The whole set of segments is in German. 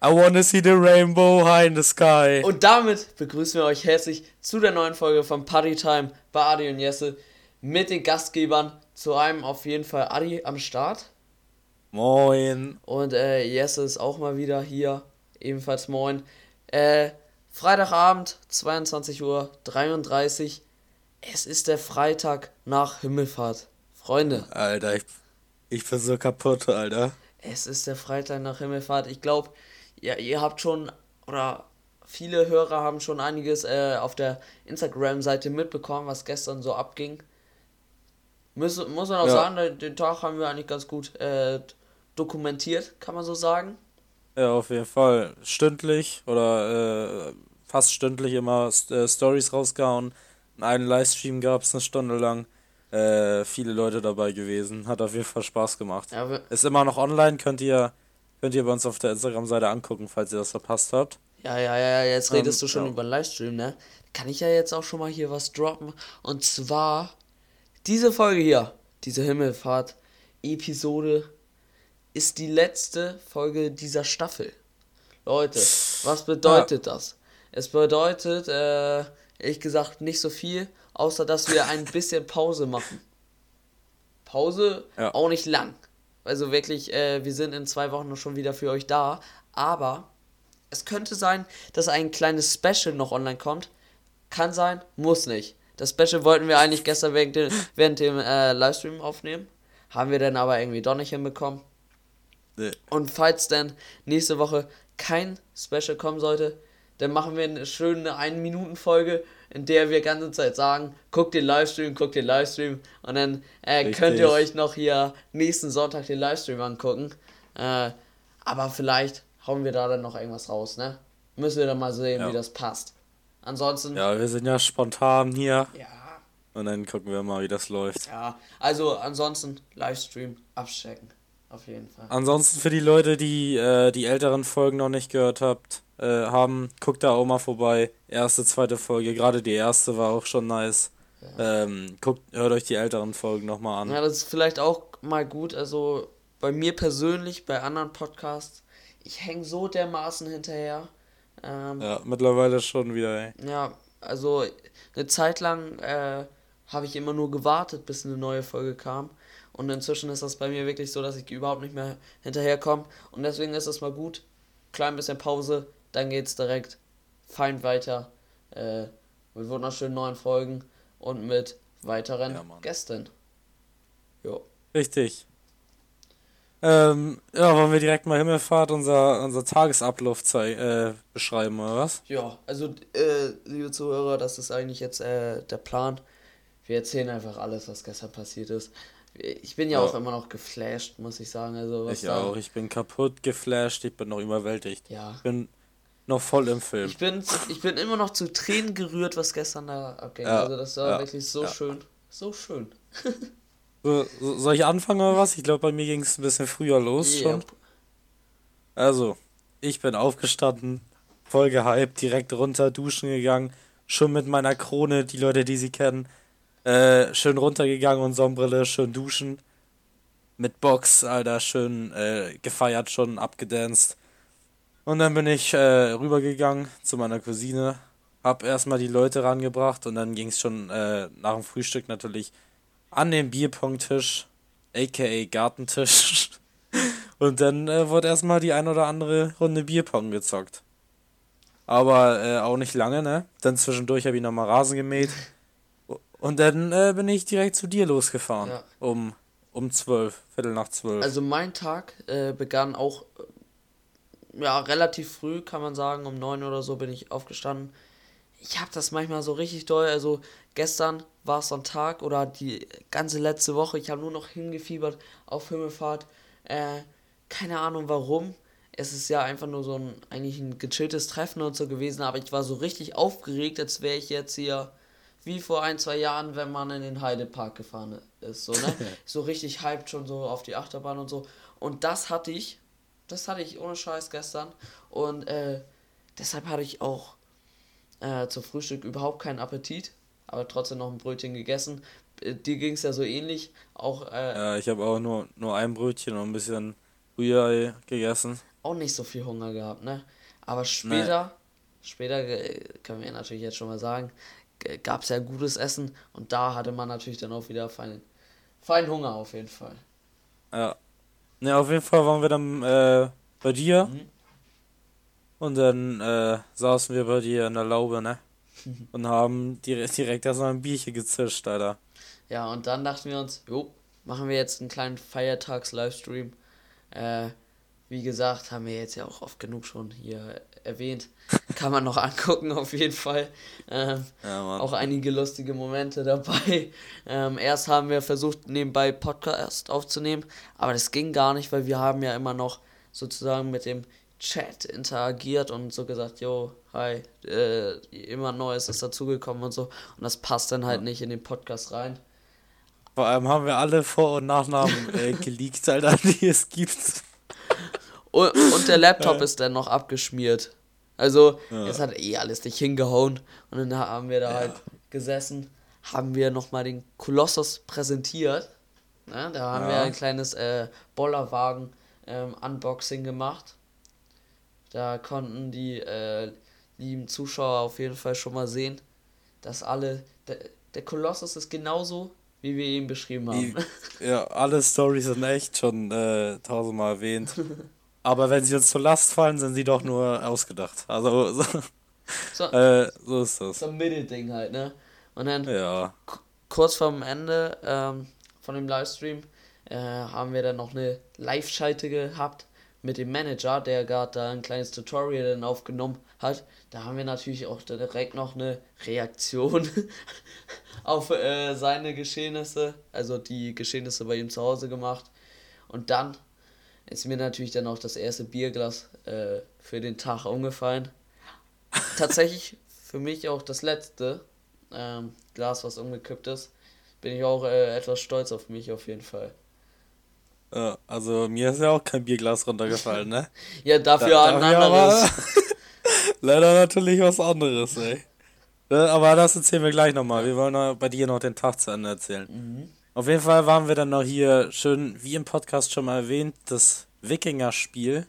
I wanna see the rainbow high in the sky. Und damit begrüßen wir euch herzlich zu der neuen Folge von Party Time bei Adi und Jesse mit den Gastgebern. Zu einem auf jeden Fall Adi am Start. Moin. Und äh, Jesse ist auch mal wieder hier. Ebenfalls moin. Äh, Freitagabend, 22 Uhr 33. Es ist der Freitag nach Himmelfahrt. Freunde. Alter, ich, ich bin so kaputt, Alter. Es ist der Freitag nach Himmelfahrt. Ich glaube, ja, ihr habt schon, oder viele Hörer haben schon einiges äh, auf der Instagram-Seite mitbekommen, was gestern so abging. Muss, muss man auch Ja. sagen, den Tag haben wir eigentlich ganz gut äh, dokumentiert, kann man so sagen. Ja, auf jeden Fall. Stündlich oder äh, fast stündlich immer äh, Stories rausgehauen. Einen Livestream gab es eine Stunde lang. Äh, viele Leute dabei gewesen. Hat auf jeden Fall Spaß gemacht. Ja, Ist immer noch online, könnt ihr, könnt ihr bei uns auf der Instagram-Seite angucken, falls ihr das verpasst habt. ja, ja, ja, jetzt Ähm, redest du schon ja. über den Livestream, ne? Kann ich ja jetzt auch schon mal hier was droppen. Und zwar diese Folge hier, diese Himmelfahrt-Episode, ist die letzte Folge dieser Staffel. Leute, was bedeutet das? Es bedeutet, äh, ehrlich gesagt, nicht so viel, außer dass wir ein bisschen Pause machen. Pause Ja. auch nicht lang. Also wirklich, äh, wir sind in zwei Wochen noch schon wieder für euch da. Aber es könnte sein, dass ein kleines Special noch online kommt. Kann sein, muss nicht. Das Special wollten wir eigentlich gestern während dem, während dem äh, Livestream aufnehmen. Haben wir dann aber irgendwie doch nicht hinbekommen. Nee. Und falls dann nächste Woche kein Special kommen sollte, dann machen wir eine schöne 1-Minuten-Folge, in der wir ganze Zeit sagen, guckt den Livestream, guckt den Livestream und dann äh, könnt ihr euch noch hier nächsten Sonntag den Livestream angucken. Äh, aber vielleicht hauen wir da dann noch irgendwas raus, ne? Müssen wir dann mal sehen, Ja. wie das passt. Ansonsten, Ja, wir sind ja spontan hier. ja, Und dann gucken wir mal, wie das läuft. ja. Also ansonsten Livestream abchecken. Auf jeden Fall. Ansonsten für die Leute, die äh, die älteren Folgen noch nicht gehört habt, äh, haben, guckt da auch mal vorbei. Erste, zweite Folge, gerade die erste war auch schon nice. Ähm, guckt, hört euch die älteren Folgen nochmal an. Ja, das ist vielleicht auch mal gut. Also bei mir persönlich, bei anderen Podcasts, ich hänge so dermaßen hinterher. Ähm, ja. Ja, mittlerweile schon wieder, ey. also eine Zeit lang äh, habe ich immer nur gewartet, bis eine neue Folge kam. Und inzwischen ist das bei mir wirklich so, dass ich überhaupt nicht mehr hinterherkomme. Und deswegen ist es mal gut. Klein bisschen Pause, dann geht's direkt fein weiter. Äh, mit wunderschönen neuen Folgen und mit weiteren Ja. Gästen. Jo. Richtig. Ähm, ja, wollen wir direkt mal Himmelfahrt, unser, unser Tagesablauf äh, beschreiben, oder was? Ja, also, äh, liebe Zuhörer, das ist eigentlich jetzt äh, der Plan. Wir erzählen einfach alles, was gestern passiert ist. Ich bin ja, Ja. auch immer noch geflasht, muss ich sagen. Also, was Ich da, auch. Ich bin kaputt, geflasht, ich bin noch überwältigt. Ja. Ich bin noch voll im Film. Ich bin, ich bin immer noch zu Tränen gerührt, was gestern da abging. Ja, Also, das war ja, wirklich so ja. schön. So schön. So, so, soll ich anfangen oder was? Ich glaube, bei mir ging es ein bisschen früher los schon. Yep. Also, ich bin aufgestanden, voll gehypt, direkt runter, duschen gegangen, schon mit meiner Krone, die Leute, die sie kennen, äh, schön runtergegangen und Sonnenbrille, schön duschen. Mit Box, Alter, schön äh, gefeiert, schon abgedanced. Und dann bin ich äh, rübergegangen zu meiner Cousine, hab erstmal die Leute rangebracht und dann ging es schon äh, nach dem Frühstück natürlich an den Bierpongtisch, aka Gartentisch. Und dann äh, wurde erstmal die ein oder andere Runde Bierpong gezockt. Aber äh, auch nicht lange, ne? Dann zwischendurch habe ich nochmal Rasen gemäht. Und dann äh, bin ich direkt zu dir losgefahren. Ja. Um, um zwölf, Viertel nach zwölf. Also, mein Tag äh, begann auch ja, relativ früh, kann man sagen. Um neun oder so bin ich aufgestanden. Ich habe das manchmal so richtig doll. Also, gestern war es so ein Tag oder die ganze letzte Woche. Ich habe nur noch hingefiebert auf Himmelfahrt. Äh, keine Ahnung warum. Es ist ja einfach nur so ein, eigentlich ein gechilltes Treffen und so gewesen, aber ich war so richtig aufgeregt, als wäre ich jetzt hier wie vor ein, zwei Jahren, wenn man in den Heidepark gefahren ist, so, ne? so richtig hyped schon so auf die Achterbahn und so. Und das hatte ich, das hatte ich ohne Scheiß gestern. Und äh, deshalb hatte ich auch äh, zum Frühstück überhaupt keinen Appetit, aber trotzdem noch ein Brötchen gegessen. Äh, Dir ging es ja so ähnlich. Auch, äh, Ja, ich habe auch nur, nur ein Brötchen und ein bisschen Rührei gegessen. auch nicht so viel Hunger gehabt, ne? Aber später, später äh, können wir natürlich jetzt schon mal sagen, gab es ja gutes Essen und da hatte man natürlich dann auch wieder feinen, feinen Hunger auf jeden Fall. Ja. Ne, auf jeden Fall waren wir dann äh, bei dir. Mhm. Und dann äh, saßen wir bei dir in der Laube, ne? Und haben direkt, direkt erstmal ein Bierchen gezischt, Alter. Ja, und dann dachten wir uns, jo, machen wir jetzt einen kleinen Feiertags-Livestream. Äh, wie gesagt, haben wir jetzt ja auch oft genug schon hier erwähnt. Kann man noch angucken, auf jeden Fall. Ähm, Ja, auch einige lustige Momente dabei. Ähm, erst haben wir versucht, nebenbei Podcast aufzunehmen, aber das ging gar nicht, weil wir haben ja immer noch sozusagen mit dem Chat interagiert und so gesagt, jo, hi, äh, immer Neues ist dazugekommen und so. Und das passt dann halt nicht in den Podcast rein. Vor allem haben wir alle Vor- und Nachnamen äh, geleakt, Alter, die es gibt. Und, und der Laptop ist dann noch abgeschmiert. Also, Ja. jetzt hat eh alles nicht hingehauen. Und dann haben wir da halt gesessen, haben wir nochmal den Kolossus präsentiert. Ne? Da haben wir Ja. ein kleines äh, Bollerwagen-Unboxing gemacht. Da konnten die äh, lieben Zuschauer auf jeden Fall schon mal sehen, dass alle. Der, der Kolossus ist genauso, wie wir ihn beschrieben haben. Die, ja, alle Stories sind echt schon äh, tausendmal erwähnt. Aber wenn sie uns zur Last fallen, sind sie doch nur ausgedacht. Also, so, So, äh, so ist das. so ein Mittelding halt, ne? Und dann Ja. kurz vorm Ende ähm, von dem Livestream äh, haben wir dann noch eine Live-Schalte gehabt mit dem Manager, der gerade da ein kleines Tutorial dann aufgenommen hat. Da haben wir natürlich auch direkt noch eine Reaktion auf äh, seine Geschehnisse, also die Geschehnisse bei ihm zu Hause gemacht. Und dann ist mir natürlich dann auch das erste Bierglas äh, für den Tag umgefallen. Tatsächlich für mich auch das letzte ähm, Glas, was umgekippt ist. Bin ich auch äh, etwas stolz auf mich auf jeden Fall. ja. Also, mir ist ja auch kein Bierglas runtergefallen, ne? Ja, dafür Da- ein dafür anderes. Leider natürlich was anderes, ey. Ne, Aber das erzählen wir gleich nochmal. Wir wollen bei dir noch den Tag zu Ende erzählen. Mhm. Auf jeden Fall waren wir dann noch hier schön, wie im Podcast schon mal erwähnt, das Wikinger-Spiel.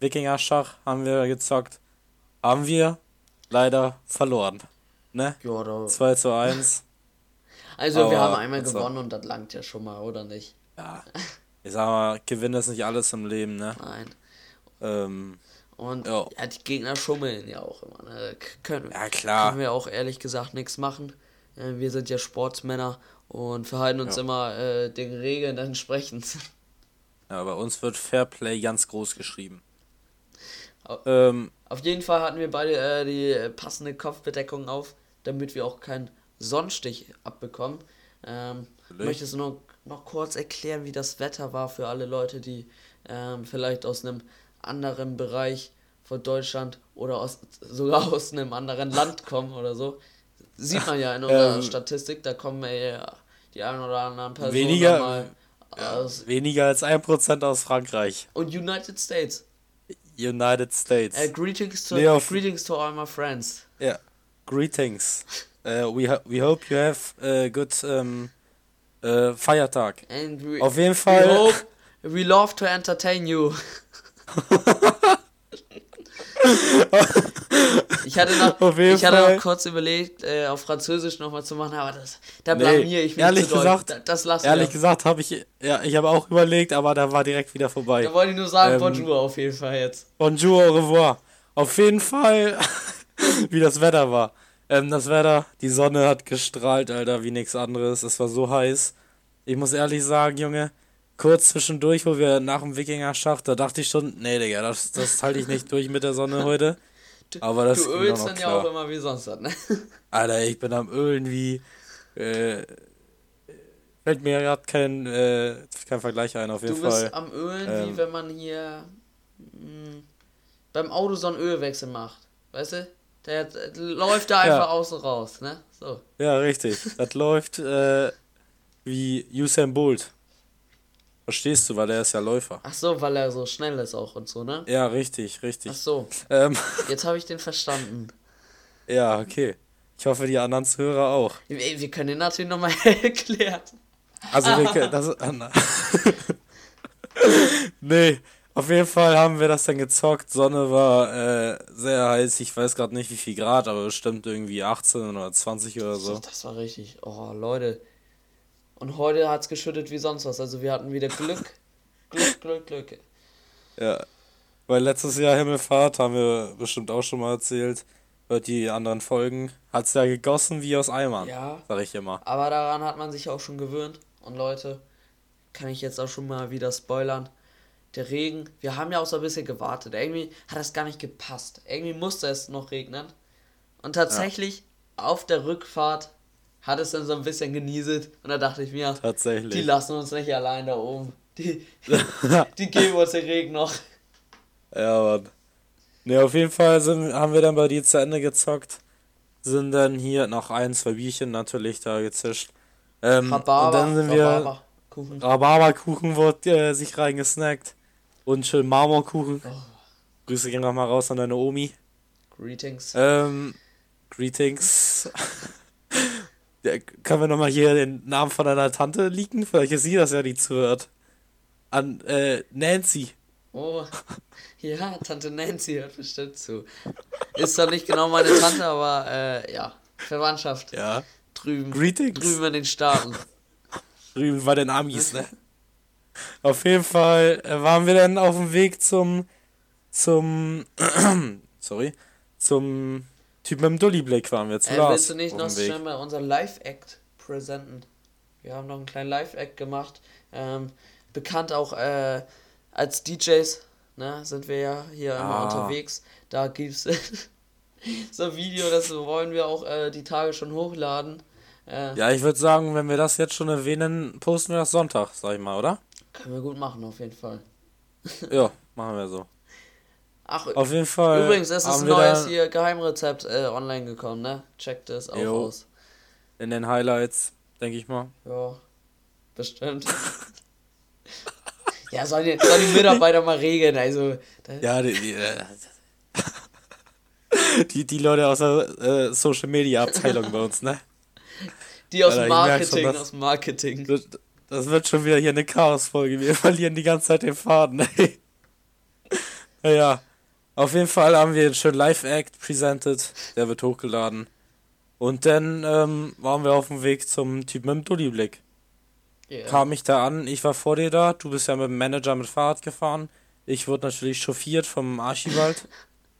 Wikinger-Schach haben wir gezockt. Haben wir leider verloren. Ne? Ja, da, 2 zu 1. also wir aber haben einmal also- gewonnen und das langt ja schon mal, oder nicht? Ja. Ich sag mal, Gewinn ist nicht alles im Leben, ne? Nein. Ähm, Und Ja. ja, die Gegner schummeln ja auch immer. Ne? Können, ja, klar. können wir auch ehrlich gesagt nichts machen. Äh, Wir sind ja Sportsmänner und verhalten uns Ja. immer äh, den Regeln entsprechend. Ja, bei uns wird Fairplay ganz groß geschrieben. Au- Ähm, Auf jeden Fall hatten wir beide äh, die passende Kopfbedeckung auf, damit wir auch keinen Sonnenstich abbekommen. Ähm, möchtest du noch, noch kurz erklären, wie das Wetter war für alle Leute, die ähm, vielleicht aus einem anderen Bereich von Deutschland oder aus, sogar aus einem anderen Land kommen oder so? Sieht man ja in unserer Ähm, Statistik, da kommen äh, die ein oder anderen Personen Weniger- mal aus weniger als 1% aus Frankreich. und United States. United States. Äh, greetings to Nee, greetings to all my friends. Ja. Greetings. Uh, we, ho we hope you have a good um, uh, Feiertag. And we, Auf jeden we Fall. hope we love to entertain you. ich hatte noch, Auf jeden ich hatte Fall. noch kurz überlegt, äh, auf Französisch nochmal zu machen, aber das, da Nee, blamier ich mich ehrlich zu doll. gesagt- Da- das lassen Ehrlich wir. gesagt habe ich, ja, ich habe auch überlegt, aber da war direkt wieder vorbei. Da wollte ich nur sagen, Ähm, Bonjour auf jeden Fall jetzt. Bonjour, au revoir. Auf jeden Fall, wie das Wetter war. Ähm, das Wetter, die Sonne hat gestrahlt, Alter, wie nichts anderes. Es war so heiß. Ich muss ehrlich sagen, Junge, kurz zwischendurch, wo wir nach dem Wikinger-Schacht, da dachte ich schon, nee, Digga, das, das halte ich nicht durch mit der Sonne heute. Aber das du ölst dann ja auch immer wie sonst was, ne? Alter, ich bin am Ölen wie. Äh, fällt mir gerade kein, äh, kein Vergleich ein, auf jeden Du bist Fall. am Ölen, wie Ähm. wenn man hier mh, beim Auto so einen Ölwechsel macht. Weißt du? Der, der läuft da einfach Ja. außen raus, ne? So. Ja, richtig. Das läuft äh, wie Usain Bolt. Verstehst du, weil er ist ja Läufer. Ach so, weil er so schnell ist auch und so, ne? Ja, richtig, richtig. Ach so, Ähm, jetzt habe ich den verstanden. ja, okay. Ich hoffe, die anderen Zuhörer auch. Wir, wir können den natürlich nochmal erklären. Also, wir, können- das, na. nee, Auf jeden Fall haben wir das dann gezockt. Sonne war äh, sehr heiß. Ich weiß gerade nicht, wie viel Grad, aber bestimmt irgendwie 18 oder 20 oder so. Das war richtig. Oh, Leute. Und heute hat es geschüttet wie sonst was. Also wir hatten wieder Glück. Glück, Glück, Glück. Ja. Weil letztes Jahr Himmelfahrt, haben wir bestimmt auch schon mal erzählt, hört die anderen Folgen, hat es ja gegossen wie aus Eimern. Ja. Sag ich immer. Aber daran hat man sich auch schon gewöhnt. Und Leute, kann ich jetzt auch schon mal wieder spoilern. Der Regen, wir haben ja auch so ein bisschen gewartet. Irgendwie hat das gar nicht gepasst. Irgendwie musste es noch regnen. Und tatsächlich auf der Rückfahrt hat es dann so ein bisschen genieselt. Und da dachte ich mir, Tatsächlich. die lassen uns nicht allein da oben. Die, die geben uns den Regen noch. Ja, Mann. Ne, auf jeden Fall sind, haben wir dann bei dir zu Ende gezockt. Sind dann hier noch ein, zwei Bierchen natürlich da gezischt. Ähm, Rhabarber, und dann sind wir. Rhabarberkuchen. Rhabarberkuchen wurde äh, sich reingesnackt. Und schön Marmorkuchen. Grüße gehen nochmal raus an deine Omi. Greetings. Ähm, Greetings. können wir nochmal hier den Namen von deiner Tante leaken? Vielleicht ist sie das ja, die zuhört. An äh, Nancy. Oh, ja, Tante Nancy hört bestimmt zu. Ist zwar nicht genau meine Tante, aber äh, ja, Verwandtschaft. Ja. Drüben. Greetings. Drüben in den Staaten. Drüben bei den Amis, ne? Auf jeden Fall äh, waren wir dann auf dem Weg zum, zum, sorry, zum Typ mit dem Dulli-Blick waren wir zu Äh, Lars willst du nicht noch schnell mal unser Live-Act präsenten? Wir haben noch einen kleinen Live-Act gemacht. Ähm, bekannt auch äh, als DJs, ne? Sind wir ja hier immer Ah. unterwegs. Da gibt's so ein Video, das wollen wir auch äh, die Tage schon hochladen. Äh, Ja, ich würde sagen, wenn wir das jetzt schon erwähnen, posten wir das Sonntag, sag ich mal, oder? Können wir gut machen, auf jeden Fall. Ja, machen wir so. Ach, Auf jeden Fall. übrigens, es ist ein neues hier Geheimrezept äh, online gekommen, ne? Checkt es auch Jo. aus. In den Highlights, denke ich mal. Ja, bestimmt. ja, sollen die, sollen die Mitarbeiter mal regeln, also. Ja, die, die, äh, die, die Leute aus der äh, Social Media Abteilung bei uns, ne? die aus dem merk schon, Marketing, dass- aus Marketing. Das, das wird schon wieder hier eine Chaos-Folge. Wir verlieren die ganze Zeit den Faden, ey. Naja, auf jeden Fall haben wir einen schönen Live-Act presented. Der wird hochgeladen. Und dann ähm, waren wir auf dem Weg zum Typ mit dem Dulli-Blick. Ja. Kam ich da an, ich war vor dir da, du bist ja mit dem Manager mit Fahrrad gefahren. Ich wurde natürlich chauffiert vom Archibald.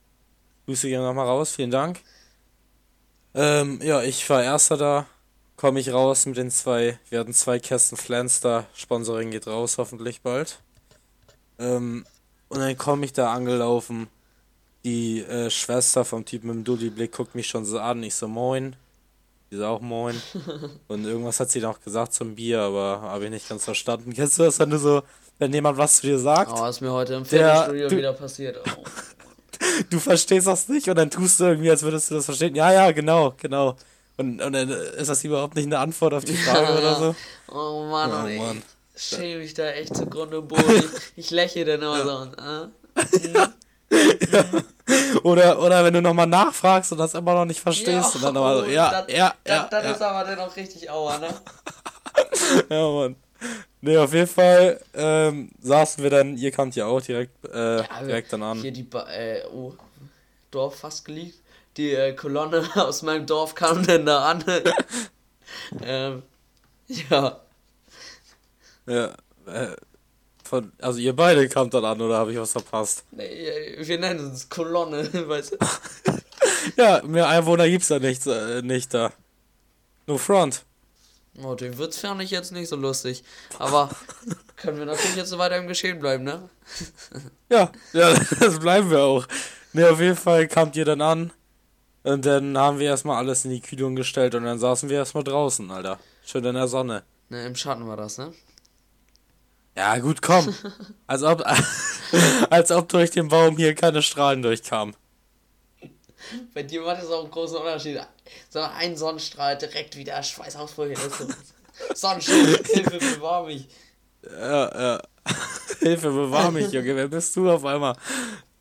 Grüße gehen nochmal raus, vielen Dank. Ähm, ja, ich war erster da, komme ich raus mit den zwei, wir hatten zwei Kästen Flans da, Sponsoring geht raus, hoffentlich bald. Ähm, und dann komme ich da angelaufen, die äh, Schwester vom Typ mit dem Dulli-Blick guckt mich schon so an, ich so moin. Die so auch moin. Und irgendwas hat sie noch gesagt zum Bier, aber habe ich nicht ganz verstanden. Kennst du das, wenn du so, wenn jemand was zu dir sagt, Oh, ist mir heute im Fitnessstudio wieder passiert. Oh. du verstehst das nicht und dann tust du irgendwie, als würdest du das verstehen. Ja, ja, genau, genau. Und, und dann ist das überhaupt nicht eine Antwort auf die Frage Ja, oder ja. so. Oh Mann, Oh ey. Mann. Schäme mich da echt zugrunde und Boden. Ich, ich lächle dann immer so. Und, Oder, oder wenn du nochmal nachfragst und das immer noch nicht verstehst und dann nochmal so, ja, das, ja, das, ja, das ja, ist aber dann auch richtig aua, ne? ja, Mann. Nee, auf jeden Fall ähm, saßen wir dann, ihr kamt ja auch direkt, äh, Ja, direkt dann an. Hier die ba äh, oh, Dorf fast geleakt. Die äh, Kolonne aus meinem Dorf kam dann da an. ähm, ja. Ja, äh, von, also ihr beide kamt dann an, oder habe ich was verpasst? Nee, äh, wir nennen es Kolonne, weißt du? Ja, mehr Einwohner gibt's da nicht, äh, nicht da. No front. Oh, den wird's ich jetzt nicht so lustig. Aber können wir natürlich jetzt so weiter im Geschehen bleiben, ne? Ja, ja, das bleiben wir auch. Ne, auf jeden Fall kamt ihr dann an. Und dann haben wir erstmal alles in die Kühlung gestellt und dann saßen wir erstmal draußen, Alter. Schön in der Sonne. Ne, im Schatten war das, ne? Ja, gut, komm. Als ob, als ob durch den Baum hier keine Strahlen durchkamen. Bei dir macht das auch einen großen Unterschied. So ein Sonnenstrahl direkt wieder Schweißausbrüche. Das ist so- Sonnenschein, Hilfe, bewahr mich. Ja, ja. Hilfe, bewahr mich, Junge. Wer bist du auf einmal?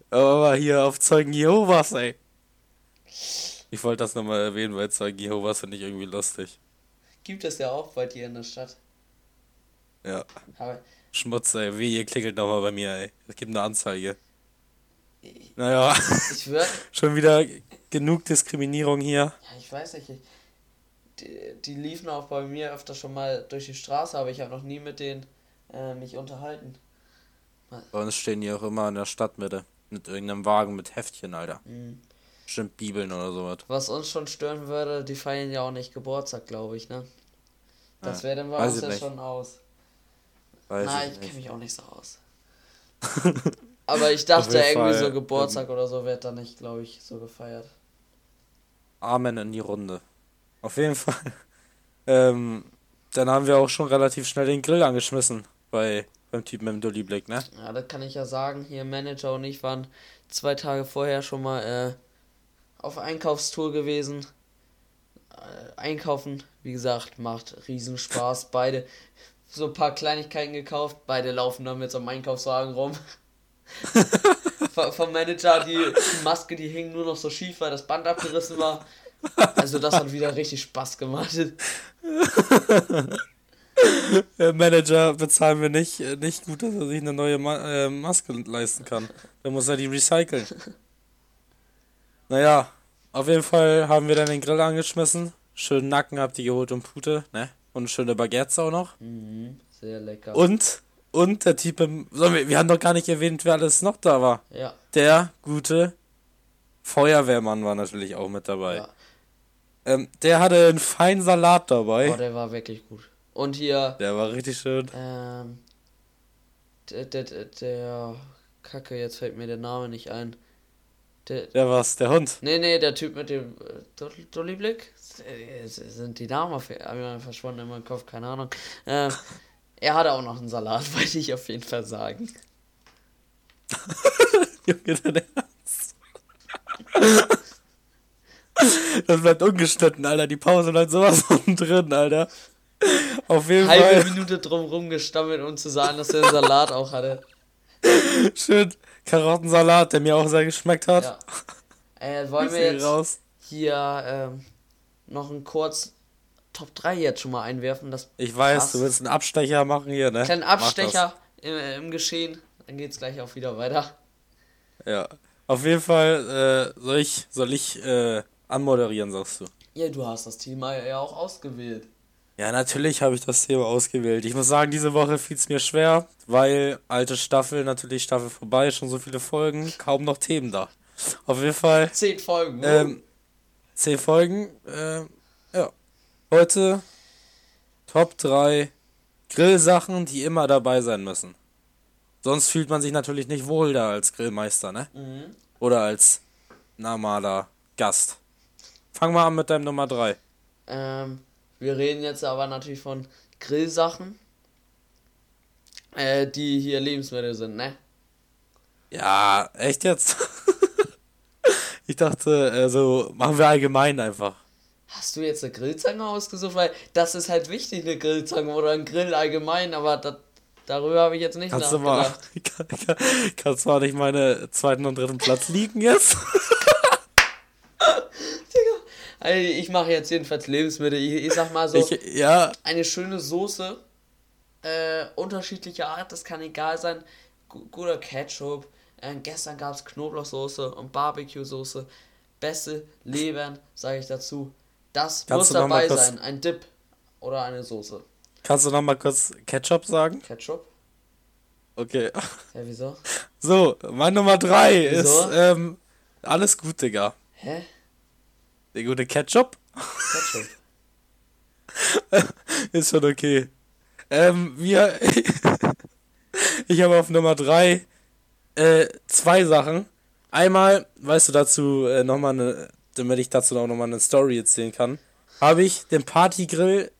Aber hier auf Zeugen Jehovas, ey. Ich wollte das nochmal erwähnen, weil Zeugen Jehovas finde ich irgendwie lustig. Gibt es ja auch bei dir in der Stadt. Ja. Aber Schmutz, ey. Wie, ihr klingelt nochmal bei mir, ey. Es gibt eine Anzeige. Naja, Ich würde. schon wieder genug Diskriminierung hier. Ja, ich weiß nicht. Ich, die, die liefen auch bei mir öfter schon mal durch die Straße, aber ich habe noch nie mit denen äh, mich unterhalten. Bei uns stehen die auch immer in der Stadtmitte. Mit irgendeinem Wagen mit Heftchen, Alter. Mhm. Bestimmt Bibeln oder sowas. Was uns schon stören würde, die feiern ja auch nicht Geburtstag, glaube ich, ne? Das Ja, wäre dann bei uns ja nicht. schon aus. Weiß Nein, ich ich kenne mich auch nicht so aus. Aber ich dachte irgendwie Fall, so Geburtstag oder so wird da nicht, glaube ich, so gefeiert. Amen in die Runde. Auf jeden Fall. Ähm, dann haben wir auch schon relativ schnell den Grill angeschmissen bei beim Typen im Dulli-Blick, ne? Ja, das kann ich ja sagen. Hier Manager und ich waren zwei Tage vorher schon mal äh, auf Einkaufstour gewesen. Äh, einkaufen, wie gesagt, macht Riesenspaß. Beide so ein paar Kleinigkeiten gekauft. Beide laufen dann mit so einem Einkaufswagen rum. Vom Manager, die, Maske, die hing nur noch so schief, weil das Band abgerissen war. Also das hat wieder richtig Spaß gemacht. Manager bezahlen wir nicht, äh, nicht gut, dass er sich eine neue Ma äh, Maske leisten kann. Dann muss er die recyceln. Naja, auf jeden Fall haben wir dann den Grill angeschmissen. Schönen Nacken habt ihr geholt und Pute, ne? Und schöne Baguettes auch noch. Mhm, sehr lecker. Und, und der Typ im. Wir, wir haben doch gar nicht erwähnt, wer alles noch da war. Ja, Der gute Feuerwehrmann war natürlich auch mit dabei. ja. Ähm, der hatte einen feinen Salat dabei. Oh, der war wirklich gut. Und hier, Der war richtig schön. ähm, der, der, der, der, Kacke, jetzt fällt mir der Name nicht ein. Der, Der war's, der Hund. nee, nee, der Typ mit dem äh? Äh, Sind die Namen verschwunden in meinem Kopf, keine Ahnung. Ähm, er hatte auch noch einen Salat, wollte ich auf jeden Fall sagen. Junge, dein Ernst. Das bleibt ungeschnitten, Alter. Die Pause bleibt sowas von drin, Alter. Auf jeden Halbe Fall Minute drum rumgestammelt, um zu sagen, dass er einen Salat auch hatte. schön Karottensalat, der mir auch sehr geschmeckt hat. Ja. Äh, wollen wir jetzt raus. hier ähm, noch ein kurz Top 3 jetzt schon mal einwerfen? Das Ich weiß, Krass. du willst einen Abstecher machen hier, ne? kleinen. Abstecher im, im Geschehen. Dann geht's gleich auch wieder weiter. Ja. Auf jeden Fall, äh, soll ich, soll ich, äh, anmoderieren, sagst du? Ja, du hast das Thema ja auch ausgewählt. Ja, natürlich habe ich das Thema ausgewählt. Ich muss sagen, diese Woche fiel es mir schwer, weil alte Staffel, natürlich Staffel vorbei, schon so viele Folgen, kaum noch Themen da. Auf jeden Fall, Zehn Folgen. ne? ähm, zehn Folgen, ähm, ja. Heute Top 3 Grillsachen, die immer dabei sein müssen. Sonst fühlt man sich natürlich nicht wohl da als Grillmeister, ne? mhm. Oder als normaler Gast. Fang mal an mit deinem Nummer 3. ähm, wir reden jetzt aber natürlich von Grillsachen, äh, die hier Lebensmittel sind, ne? Ja, echt jetzt? ich dachte, äh, so machen wir allgemein einfach. Hast du jetzt eine Grillzange ausgesucht? Weil das ist halt wichtig, eine Grillzange oder ein Grill allgemein, aber das, darüber habe ich jetzt nicht Kannst du mal, nachgedacht. kann, kann, kannst du mal nicht meine zweiten und dritten Platz liegen jetzt? Also ich mache jetzt jedenfalls Lebensmittel. Ich, ich sag mal so, Ich, ja, eine schöne Soße, äh, unterschiedlicher Art, das kann egal sein. Gu- guter Ketchup. Äh, gestern gab es Knoblauchsoße und Barbecue-Soße. Beste Leben, sage ich dazu. Das Kannst muss dabei sein. Ein Dip oder eine Soße. kannst du noch mal kurz Ketchup sagen? Ketchup? Okay. Ja, wieso? So, mein Nummer 3 Wieso? ist, ähm, alles gut, Digga. Hä? Der gute Ketchup Ketchup. ist schon okay. Ähm, wir, ich habe auf Nummer 3 äh, zwei Sachen. Einmal, weißt du, dazu äh, nochmal eine, damit ich dazu auch nochmal eine Story erzählen kann, habe ich den Partygrill,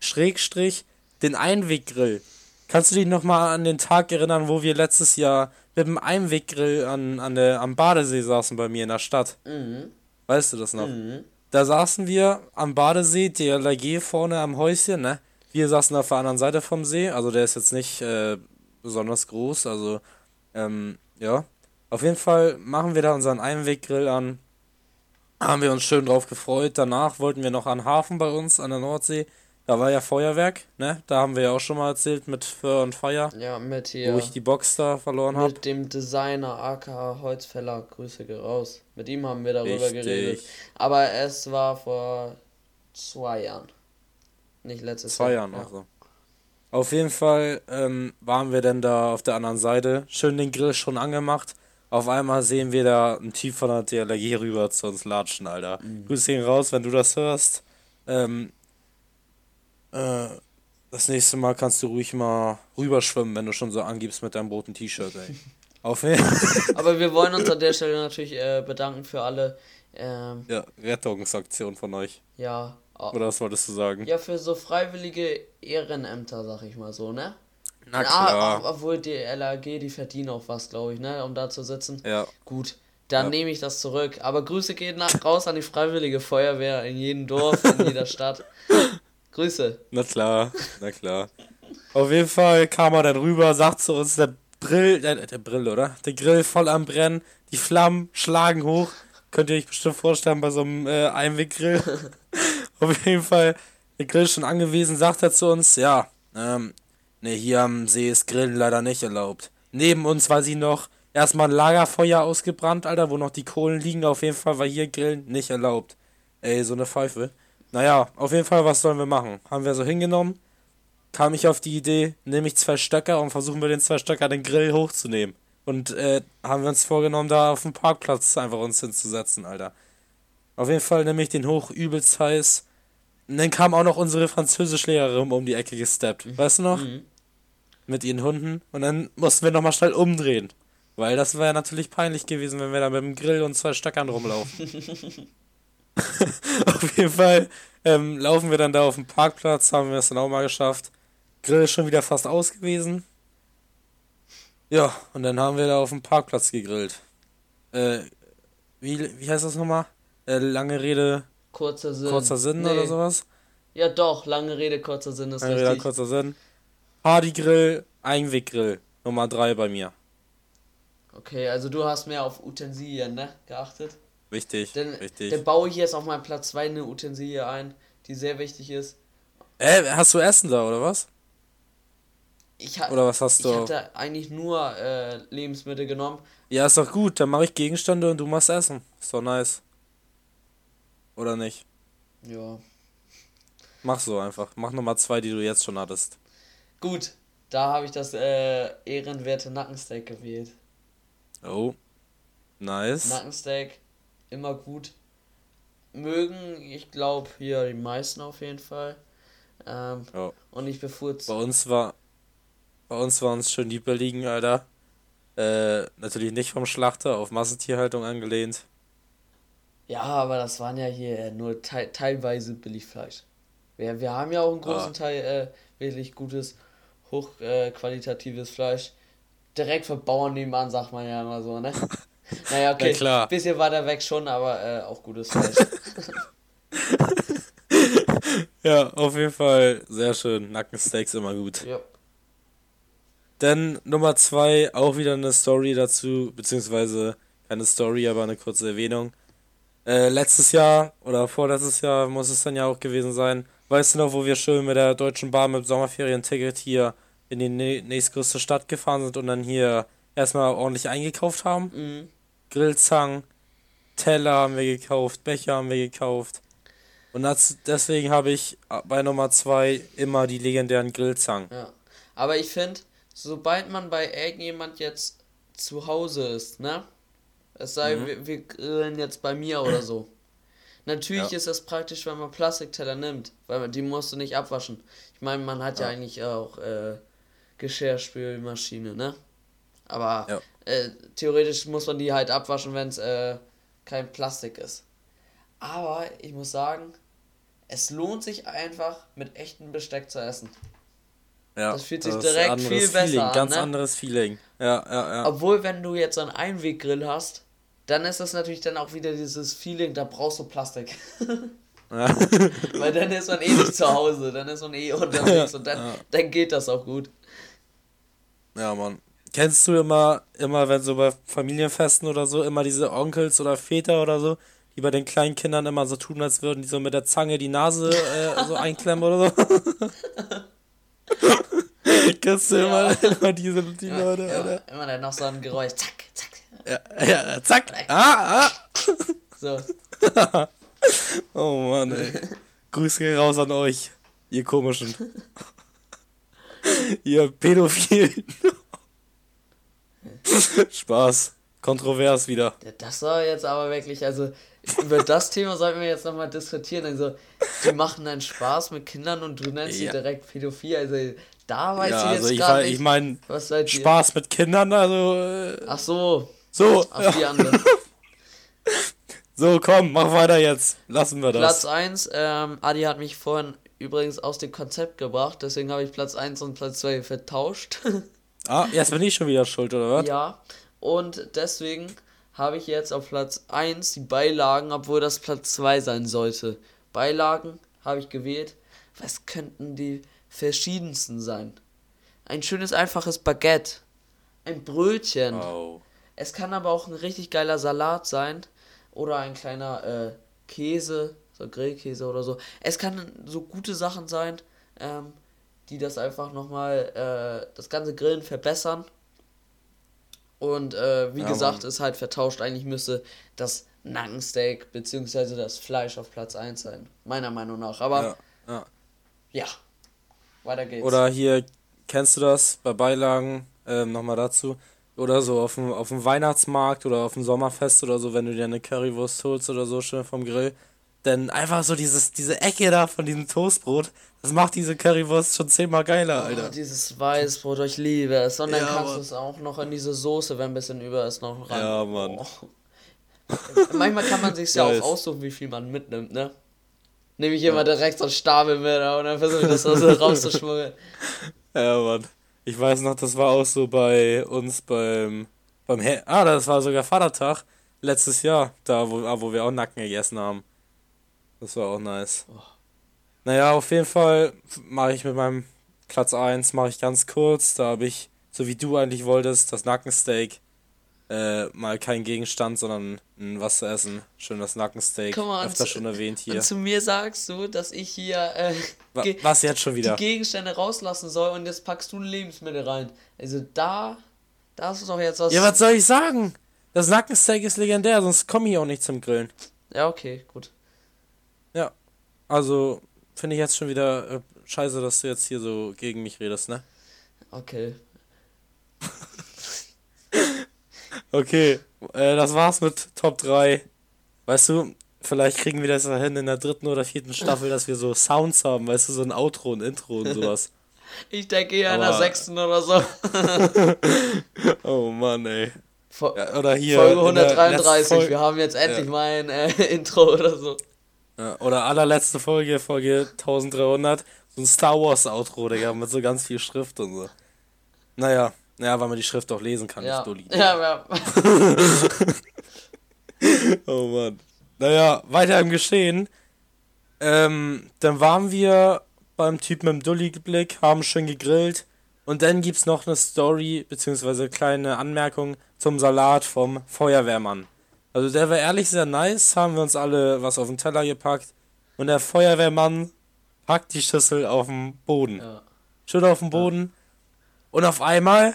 Schrägstrich, den Einweggrill. Kannst du dich nochmal an den Tag erinnern, wo wir letztes Jahr mit dem Einweggrill an, an der, am Badesee saßen bei mir in der Stadt? Mhm. Weißt du das noch? Mhm. Da saßen wir am Badesee, der LG vorne am Häuschen, ne? Wir saßen auf der anderen Seite vom See, also der ist jetzt nicht äh, besonders groß, also ähm, ja. Auf jeden Fall machen wir da unseren Einweggrill an. Haben wir uns schön drauf gefreut. Danach wollten wir noch an Hafen bei uns an der Nordsee. Da war ja Feuerwerk, ne? Da haben wir ja auch schon mal erzählt mit Fur und Fire. Ja, mit hier. Wo ich die Box da verloren habe. Mit dem Designer aka Holzfäller, Grüße raus. Mit ihm haben wir darüber Richtig. geredet. Aber es war vor zwei Jahren. Nicht letztes zwei Jahr. Zwei Jahren, ja. also. Auf jeden Fall ähm, waren wir dann da auf der anderen Seite. Schön den Grill schon angemacht. Auf einmal sehen wir da einen Typ von der DLRG rüber zu uns latschen, Alter. Mhm. Grüß ihn raus, wenn du das hörst. Ähm, äh, das nächste Mal kannst du ruhig mal rüberschwimmen, wenn du schon so angibst mit deinem roten T-Shirt, ey. Auf Aber wir wollen uns an der Stelle natürlich äh, bedanken für alle. Ähm, ja, Rettungsaktion von euch. Ja. Oder was wolltest du sagen? Ja, für so freiwillige Ehrenämter, sag ich mal so, ne? Na klar. Ah, obwohl die LAG, die verdienen auch was, glaube ich, ne? Um da zu sitzen. Ja. Gut, dann ja. nehme ich das zurück. Aber Grüße gehen nach, raus an die Freiwillige Feuerwehr in jedem Dorf, in jeder Stadt. Grüße. Na klar, na klar. Auf jeden Fall kam er dann rüber, sagt zu uns, der Brill, äh, der Brill, oder? Der Grill voll am Brennen, die Flammen schlagen hoch. Könnt ihr euch bestimmt vorstellen bei so einem äh, Einweggrill. Auf jeden Fall, der Grill schon angewiesen, sagt er zu uns, ja, ähm, ne, hier am See ist Grillen leider nicht erlaubt. Neben uns war sie noch erstmal ein Lagerfeuer ausgebrannt, Alter, wo noch die Kohlen liegen. Auf jeden Fall war hier Grillen nicht erlaubt. Ey, so eine Pfeife. Naja, auf jeden Fall, was sollen wir machen? Haben wir so hingenommen, kam ich auf die Idee, nehme ich zwei Stöcker und versuchen wir den zwei Stöcker den Grill hochzunehmen. Und äh, haben wir uns vorgenommen, da auf dem Parkplatz einfach uns hinzusetzen, Alter. Auf jeden Fall nehme ich den hoch, übelst heiß. Und dann kam auch noch unsere Französischlehrerin um die Ecke gesteppt. Mhm. Weißt du noch? Mhm. Mit ihren Hunden. Und dann mussten wir nochmal schnell umdrehen. Weil das wäre natürlich peinlich gewesen, wenn wir da mit dem Grill und zwei Stöckern rumlaufen. auf jeden Fall ähm, laufen wir dann da auf dem Parkplatz, haben wir es dann auch mal geschafft. Grill ist schon wieder fast aus gewesen. Ja, und dann haben wir da auf dem Parkplatz gegrillt. Äh, wie, wie heißt das nochmal? Äh, lange Rede. Kurzer Sinn. Kurzer Sinn nee. oder sowas? Ja, doch, lange Rede, kurzer Sinn ist lange richtig. Rede, kurzer Sinn. Partygrill, Einweggrill. Nummer 3 bei mir. Okay, also du hast mehr auf Utensilien, ne? Geachtet? Richtig, dann, richtig. Dann baue ich jetzt auf meinem Platz 2 eine Utensilie ein, die sehr wichtig ist. Äh, hast du Essen da, oder was? Ich ha oder was hast du? Ich hatte eigentlich nur äh, Lebensmittel genommen. Ja, ist doch gut. Dann mache ich Gegenstände und du machst Essen. Ist doch nice. Oder nicht? Ja. Mach so einfach. Mach Nummer zwei, die du jetzt schon hattest. Gut. Da habe ich das äh, ehrenwerte Nackensteak gewählt. Oh. Nice. Nackensteak immer gut mögen. Ich glaube hier die meisten auf jeden Fall. Ähm, ja. Und ich bevorzuge. Bei uns war bei uns waren es schon die Berligen, Alter. Äh, natürlich nicht vom Schlachter, auf Massentierhaltung angelehnt. Ja, aber das waren ja hier nur te teilweise Billigfleisch. Wir, wir haben ja auch einen großen ah. Teil äh, wirklich gutes, hochqualitatives äh, Fleisch. Direkt von Bauern nebenan, sagt man ja immer so, ne? Naja, okay. Na klar. Bisschen weiter weg schon, aber äh, auch gutes Fleisch. ja, auf jeden Fall sehr schön. Nackensteaks immer gut. Ja. Dann Nummer zwei, auch wieder eine Story dazu, beziehungsweise keine Story, aber eine kurze Erwähnung. Äh, letztes Jahr oder vorletztes Jahr muss es dann ja auch gewesen sein. Weißt du noch, wo wir schön mit der Deutschen Bahn mit Sommerferienticket hier in die nächstgrößte Stadt gefahren sind und dann hier erstmal ordentlich eingekauft haben? Mhm. Grillzangen, Teller haben wir gekauft, Becher haben wir gekauft. Und das, deswegen habe ich bei Nummer 2 immer die legendären Grillzangen. Ja. Aber ich finde, sobald man bei irgendjemand jetzt zu Hause ist, ne? Es sei, mhm. wir, wir, grillen jetzt bei mir oder so. Natürlich ja. ist das praktisch, wenn man Plastikteller nimmt, weil die musst du nicht abwaschen. Ich meine, man hat ja, ja eigentlich auch äh, Geschirrspülmaschine, ne? Aber ja. äh, theoretisch muss man die halt abwaschen, wenn es äh, kein Plastik ist. Aber ich muss sagen, es lohnt sich einfach mit echtem Besteck zu essen. Ja, das fühlt sich das direkt viel besser Feeling, an. Ganz ne? anderes Feeling. Ja, ja, ja. Obwohl, wenn du jetzt einen Einweggrill hast, dann ist das natürlich dann auch wieder dieses Feeling, da brauchst du Plastik. Ja. Weil dann ist man eh nicht zu Hause, dann ist man eh unterwegs und dann, ja. dann geht das auch gut. Ja, Mann. Kennst du immer, immer, wenn so bei Familienfesten oder so, immer diese Onkels oder Väter oder so, die bei den kleinen Kindern immer so tun, als würden die so mit der Zange die Nase äh, so einklemmen oder so. Kennst du Ja. immer, immer diese die Ja, Leute, ja, Alter? immer dann noch so ein Geräusch. Zack, zack. Ja, ja, zack. Ah, ah. So. Oh Mann, ey. Grüße gehen raus an euch, ihr komischen. ihr Pädophilen. Spaß. Kontrovers wieder. Das war jetzt aber wirklich, also über das Thema sollten wir jetzt nochmal diskutieren. Also, die machen einen Spaß mit Kindern und du nennst sie Ja. direkt pädophil. Also, da weiß ja, ich jetzt also ich, gerade mein- nicht. ich meine? Spaß mit Kindern, also äh, Ach so, so. auf die andere. So, komm, mach weiter jetzt. Lassen wir Platz das. 1, ähm, Adi hat mich vorhin übrigens aus dem Konzept gebracht, deswegen habe ich Platz 1 und Platz 2 vertauscht. Ah, jetzt bin ich schon wieder schuld, oder was? ja, und deswegen habe ich jetzt auf Platz 1 die Beilagen, obwohl das Platz 2 sein sollte. Beilagen habe ich gewählt. Was könnten die verschiedensten sein? Ein schönes, einfaches Baguette. Ein Brötchen. Oh. Es kann aber auch ein richtig geiler Salat sein oder ein kleiner äh, Käse, so Grillkäse oder so. Es kann so gute Sachen sein, ähm, die das einfach nochmal, äh, das ganze Grillen verbessern. Und äh, wie Ja, gesagt, Mann. ist halt vertauscht. Eigentlich müsste das Nackensteak bzw. das Fleisch auf Platz 1 sein. Meiner Meinung nach. Aber Ja, ja. ja, weiter geht's. Oder hier, kennst du das bei Beilagen? Ähm, Nochmal dazu. Oder so auf dem, auf dem Weihnachtsmarkt oder auf dem Sommerfest oder so, wenn du dir eine Currywurst holst oder so, schön vom Grill. Denn einfach so dieses, diese Ecke da von diesem Toastbrot, das macht diese Currywurst schon zehnmal geiler, Oh, Alter. dieses Weißbrot, ich liebe es. Und dann Ja, kannst du es auch noch in diese Soße, wenn ein bisschen über ist, noch rein. Ja, Mann. Oh. Manchmal kann man sich ja auch aussuchen, wie viel man mitnimmt, ne? Nehme ich immer direkt so einen Stapel mit und dann versuche ich das so rauszuschmuggeln. Ja, Mann. Ich weiß noch, das war auch so bei uns beim, beim He Ah, das war sogar Vatertag letztes Jahr, da wo, ah, wo wir auch Nacken gegessen haben. Das war auch nice. Naja, auf jeden Fall mache ich mit meinem Platz 1, mache ich ganz kurz. Da habe ich, so wie du eigentlich wolltest, das Nackensteak. Äh, mal kein Gegenstand, sondern ein was zu essen. Schön das Nackensteak. Guck mal, Öfter schon erwähnt hier. Und zu mir sagst du, dass ich hier äh, Wa- was jetzt schon wieder? die Gegenstände rauslassen soll und jetzt packst du Lebensmittel rein. Also da, da ist doch jetzt was. Ja, was soll ich sagen? Das Nackensteak ist legendär, sonst komme ich auch nicht zum Grillen. Ja, okay, gut. Ja, also finde ich jetzt schon wieder äh, scheiße, dass du jetzt hier so gegen mich redest, ne? Okay. Okay, äh, das war's mit Top 3. Weißt du, vielleicht kriegen wir das ja hin in der dritten oder vierten Staffel, dass wir so Sounds haben, weißt du, so ein Outro, ein Intro und sowas. Ich denke eher in der sechsten oder so. Oh Mann, ey. Ja, oder hier. Folge in der letzten 133. Folge- Wir haben jetzt endlich mal ein äh, Intro oder so. Ja, oder allerletzte Folge, Folge 1300, so ein Star Wars Outro, Digga, mit so ganz viel Schrift und so. Naja, naja, weil man die Schrift auch lesen kann, Ja. nicht dulli. ja, ja. Oh Mann. Naja, weiter im Geschehen. Ähm, dann waren wir beim Typen im Dulli-Blick, haben schön gegrillt. Und dann gibt's noch eine Story, beziehungsweise kleine Anmerkung zum Salat vom Feuerwehrmann. Also der war ehrlich sehr nice, haben wir uns alle was auf den Teller gepackt. Und der Feuerwehrmann packt die Schüssel auf den Boden. ja. Schön auf den Boden. Und auf einmal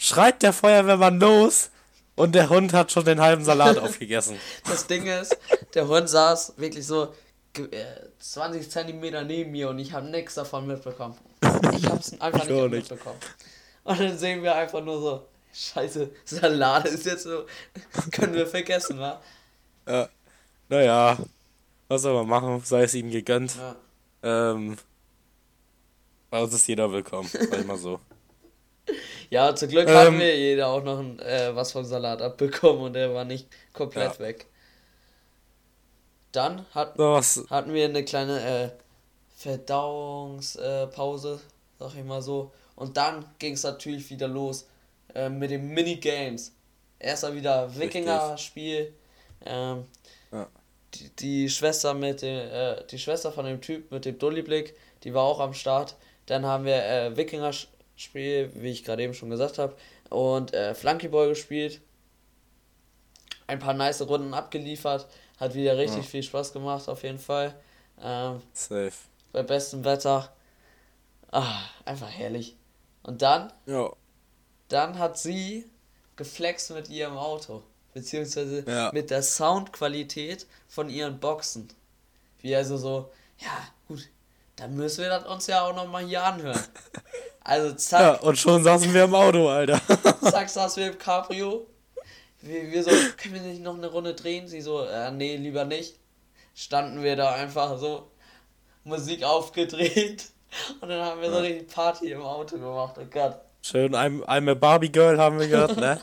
schreit der Feuerwehrmann los und der Hund hat schon den halben Salat aufgegessen. Das Ding ist, der Hund saß wirklich so ge- äh, 20 Zentimeter neben mir und ich habe nichts davon mitbekommen. Ich habe es einfach nicht, nicht. mitbekommen. Und dann sehen wir einfach nur so, scheiße, Salat ist jetzt so, können wir vergessen, wa? Ja. Naja, was soll man machen? Sei es ihm gegönnt. Ja. Ähm, bei uns ist jeder willkommen, sag ich mal so. Ja, zum Glück Ähm, hatten wir jeder auch noch ein, äh, was vom Salat abbekommen und der war nicht komplett Ja. weg. Dann hat, was, hatten wir eine kleine äh, Verdauungspause, Pause, sag ich mal so. Und dann ging es natürlich wieder los äh, mit den Minigames. Erst wieder Wikinger-Spiel. Ähm, Ja. die, die Schwester mit dem, äh, die Schwester von dem Typ mit dem Dulli-Blick, die war auch am Start. Dann haben wir äh, Wikinger-Spiel, wie ich gerade eben schon gesagt habe, und äh, Flunkyball gespielt. ein paar nice Runden abgeliefert. Hat wieder richtig viel Spaß gemacht, auf jeden Fall. Ähm, Safe. bei bestem Wetter. Ah, einfach herrlich. Und dann, Ja. dann hat sie geflext mit ihrem Auto. Beziehungsweise Ja. mit der Soundqualität von ihren Boxen. Wie also so, ja, gut, dann müssen wir das uns ja auch nochmal hier anhören. Also Ja, zack, und schon saßen wir im Auto, Alter. zack, saßen wir im Cabrio. Wir, wir so, können wir nicht noch eine Runde drehen? Sie so, äh, nee, lieber nicht. Standen wir da einfach so, Musik aufgedreht. Und dann haben wir so richtig Party im Auto gemacht. Oh Gott. Schön, I'm, I'm a Barbie Girl haben wir gehört, ne?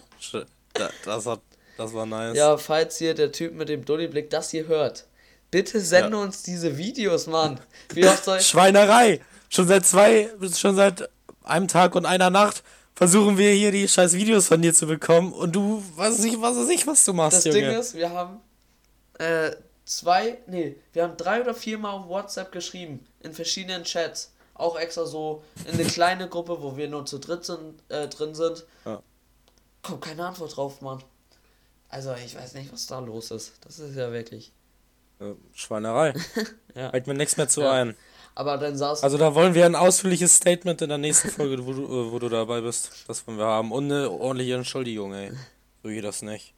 Das, hat, das war nice. Ja, falls hier der Typ mit dem Dulli-Blick das hier hört, bitte sende Ja. uns diese Videos, Mann. Wie oft soll ich... Schweinerei! Schon seit zwei, schon seit einem Tag und einer Nacht versuchen wir hier die scheiß Videos von dir zu bekommen und du weiß nicht, was weiß ich, was du machst, Das Junge. Ding ist, wir haben äh, zwei, nee, wir haben drei oder vier Mal auf WhatsApp geschrieben, in verschiedenen Chats. Auch extra so in eine kleine Gruppe, wo wir nur zu dritt sind, äh, drin sind. Ja. Kommt keine Antwort drauf, Mann. Also, ich weiß nicht, was da los ist. Das ist ja wirklich. Äh, Schweinerei. Ja. Fällt mir nichts mehr zu Ja. ein. Aber dann saß. Also da wollen wir ein ausführliches Statement in der nächsten Folge, wo du, äh, wo du dabei bist. Das wollen wir haben. Und eine ordentliche Entschuldigung, ey. So geht das nicht.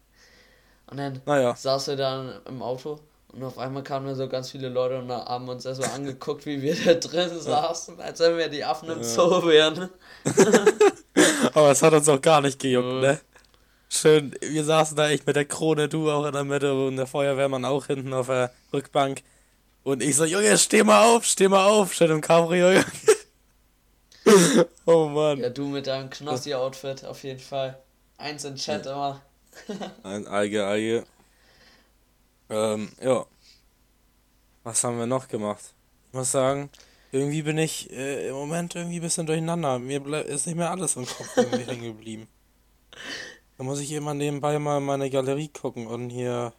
und dann Naja. saß wir dann im Auto und auf einmal kamen da so ganz viele Leute und da haben uns erstmal angeguckt, wie wir da drin saßen, als wenn wir die Affen im Zoo wären. Aber es hat uns auch gar nicht gejuckt, ne? Schön, wir saßen da echt mit der Krone, du auch in der Mitte und der Feuerwehrmann auch hinten auf der Rückbank. Und ich so, Junge, steh mal auf, steh mal auf, schön im Cabrio. Junge. oh Mann. Ja, du mit deinem Knossi-Outfit auf jeden Fall. Eins in Chat immer. Ein Alge, Alge. Ähm, ja. Was haben wir noch gemacht? Ich muss sagen, irgendwie bin ich äh, im Moment irgendwie ein bisschen durcheinander. Mir ist nicht mehr alles im Kopf irgendwie hängen geblieben. Da muss ich immer nebenbei mal in meine Galerie gucken und hier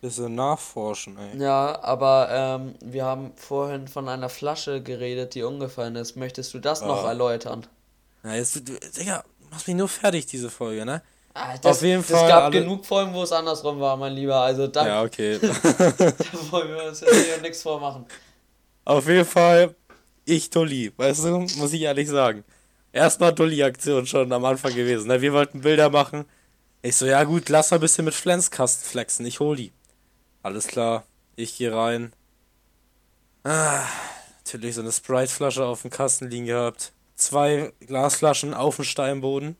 bisschen nachforschen, ey. Ja, aber ähm, wir haben vorhin von einer Flasche geredet, die umgefallen ist. Möchtest du das noch Ah. erläutern? Na, jetzt, du, Digga, machst mich nur fertig, diese Folge, ne? Ah, das, Auf jeden Es Fall gab alle- genug Folgen, wo es andersrum war, mein Lieber. Also da, Ja, okay. da wollen wir uns jetzt hier nichts vormachen. Auf jeden Fall, ich Dulli, weißt du, muss ich ehrlich sagen. Erstmal Dulli-Aktion schon am Anfang gewesen. Ne? Wir wollten Bilder machen. Ich so, ja gut, lass mal ein bisschen mit Flenzkasten flexen, ich hol die. Alles klar, ich gehe rein. Ah, natürlich so eine Sprite-Flasche auf dem Kasten liegen gehabt. Zwei Glasflaschen auf dem Steinboden.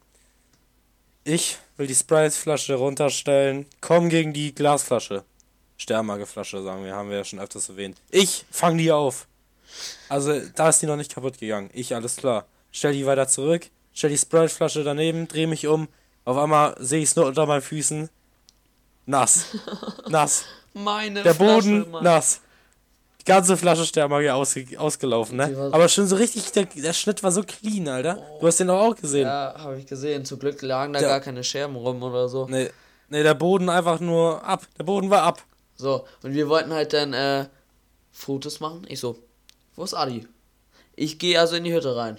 Ich will die Sprite-Flasche runterstellen, komm gegen die Glasflasche. Sternmagerflasche, sagen wir, haben wir ja schon öfters erwähnt. Ich fang die auf. Also, da ist die noch nicht kaputt gegangen. Ich, alles klar. Stell die weiter zurück, stell die Sprite-Flasche daneben, dreh mich um. Auf einmal sehe ich es nur unter meinen Füßen. Nass. Nass. Meine Der Flasche, Boden Mann. nass. Die ganze Flasche Sternmager ausge ausgelaufen, ne? Aber schon so richtig, der, der Schnitt war so clean, Alter. Du hast den doch auch gesehen. Ja, habe ich gesehen. Zum Glück lagen da Ja. gar keine Scherben rum oder so. Nee, nee, der Boden einfach nur ab. Der Boden war ab. So, und wir wollten halt dann äh, Fotos machen. Ich so, wo ist Adi? Ich gehe also in die Hütte rein.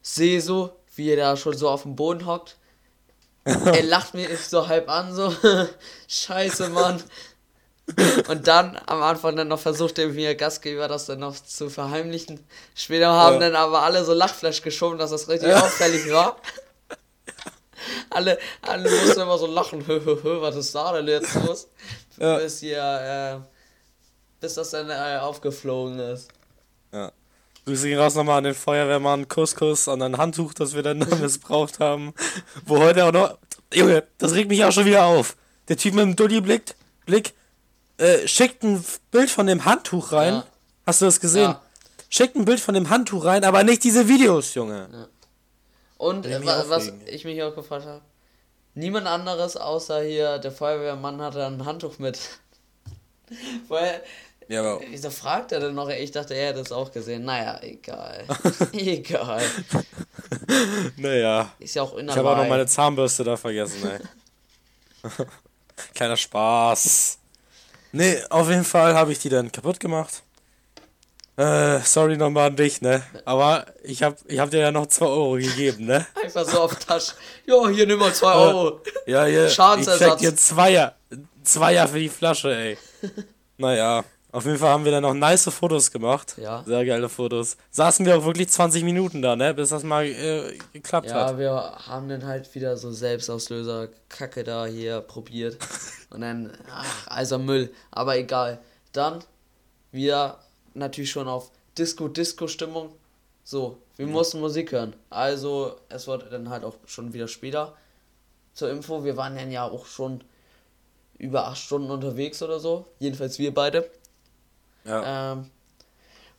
Sehe so, wie er da schon so auf dem Boden hockt. er lacht mir so halb an, so, scheiße, Mann. Und dann am Anfang dann noch versucht der mir Gastgeber das dann noch zu verheimlichen. Später haben Ja. dann aber alle so Lachflash geschoben, dass das richtig auffällig war. alle, alle mussten immer so lachen, was ist da denn jetzt los? Ja. Bis hier, äh, bis das dann äh, aufgeflogen ist. Ja. Grüße gehen raus nochmal an den Feuerwehrmann Couscous, an ein Handtuch, das wir dann missbraucht haben. Wo heute auch noch. Junge, das regt mich auch schon wieder auf. Der Typ mit dem Dulli-Blick Blick, äh, schickt ein Bild von dem Handtuch rein. Ja. Hast du das gesehen? Ja. Schickt ein Bild von dem Handtuch rein, aber nicht diese Videos, Junge. Und Will äh, was ich mich auch gefragt habe, niemand anderes außer hier der Feuerwehrmann hatte ein Handtuch mit. Weil, Ja, aber. wieso fragt er denn noch? Ich dachte, er hätte es auch gesehen. Naja, egal. egal. Naja. Ist ja auch Ich habe auch noch meine Zahnbürste da vergessen, ey. Kleiner Spaß. Nee, auf jeden Fall habe ich die dann kaputt gemacht. Äh, sorry nochmal an dich, ne? Aber ich hab, ich hab dir ja noch 2 Euro gegeben, ne? Einfach so auf Tasche. Jo, hier nimm mal 2 Euro. Ja, ja. Ich check dir Zweier. Zweier für die Flasche, ey. naja. Auf jeden Fall haben wir dann noch nice Fotos gemacht. Ja. Sehr geile Fotos. Saßen wir auch wirklich 20 Minuten da, ne? Bis das mal äh, geklappt ja, hat. Ja, wir haben dann halt wieder so Selbstauslöser Kacke da hier probiert. Und dann, ach, also Müll. Aber egal. Dann wieder natürlich schon auf Disco-Disco-Stimmung. So, wir mhm. mussten Musik hören. Also, es wurde dann halt auch schon wieder später. Zur Info, wir waren dann ja auch schon über acht Stunden unterwegs oder so. Jedenfalls wir beide. Ja. Ähm,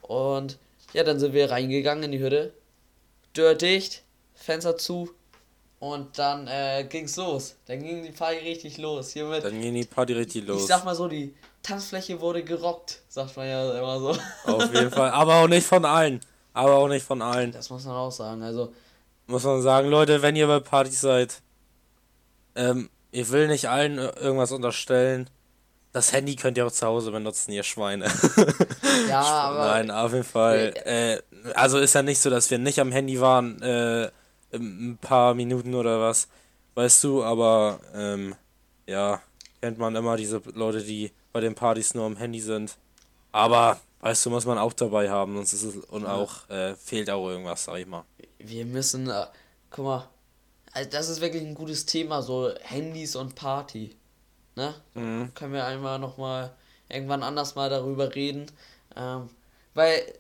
und ja, dann sind wir reingegangen in die Hütte. Tür dicht, Fenster zu. Und dann äh, ging's los. Dann ging die Party richtig los. Hier mit, dann ging die Party richtig los. Ich sag mal so, die Tanzfläche wurde gerockt, sagt man ja immer so. Auf jeden Fall. Aber auch nicht von allen. Aber auch nicht von allen. Das muss man auch sagen. Also. Muss man sagen, Leute, wenn ihr bei Partys seid, ähm, ich will nicht allen irgendwas unterstellen das Handy könnt ihr auch zu Hause benutzen, ihr Schweine. Ja, aber. Nein, auf jeden Fall. Äh, also ist ja nicht so, dass wir nicht am Handy waren, äh, ein paar Minuten oder was, weißt du, aber ähm, ja, kennt man immer diese Leute, die bei den Partys nur am Handy sind. Aber, weißt du, muss man auch dabei haben, sonst ist es und auch äh, fehlt auch irgendwas, sag ich mal. Wir müssen, äh, guck mal, also das ist wirklich ein gutes Thema, so Handys und Party. Ne? Mhm. Können wir einmal nochmal irgendwann anders mal darüber reden. Ähm, weil,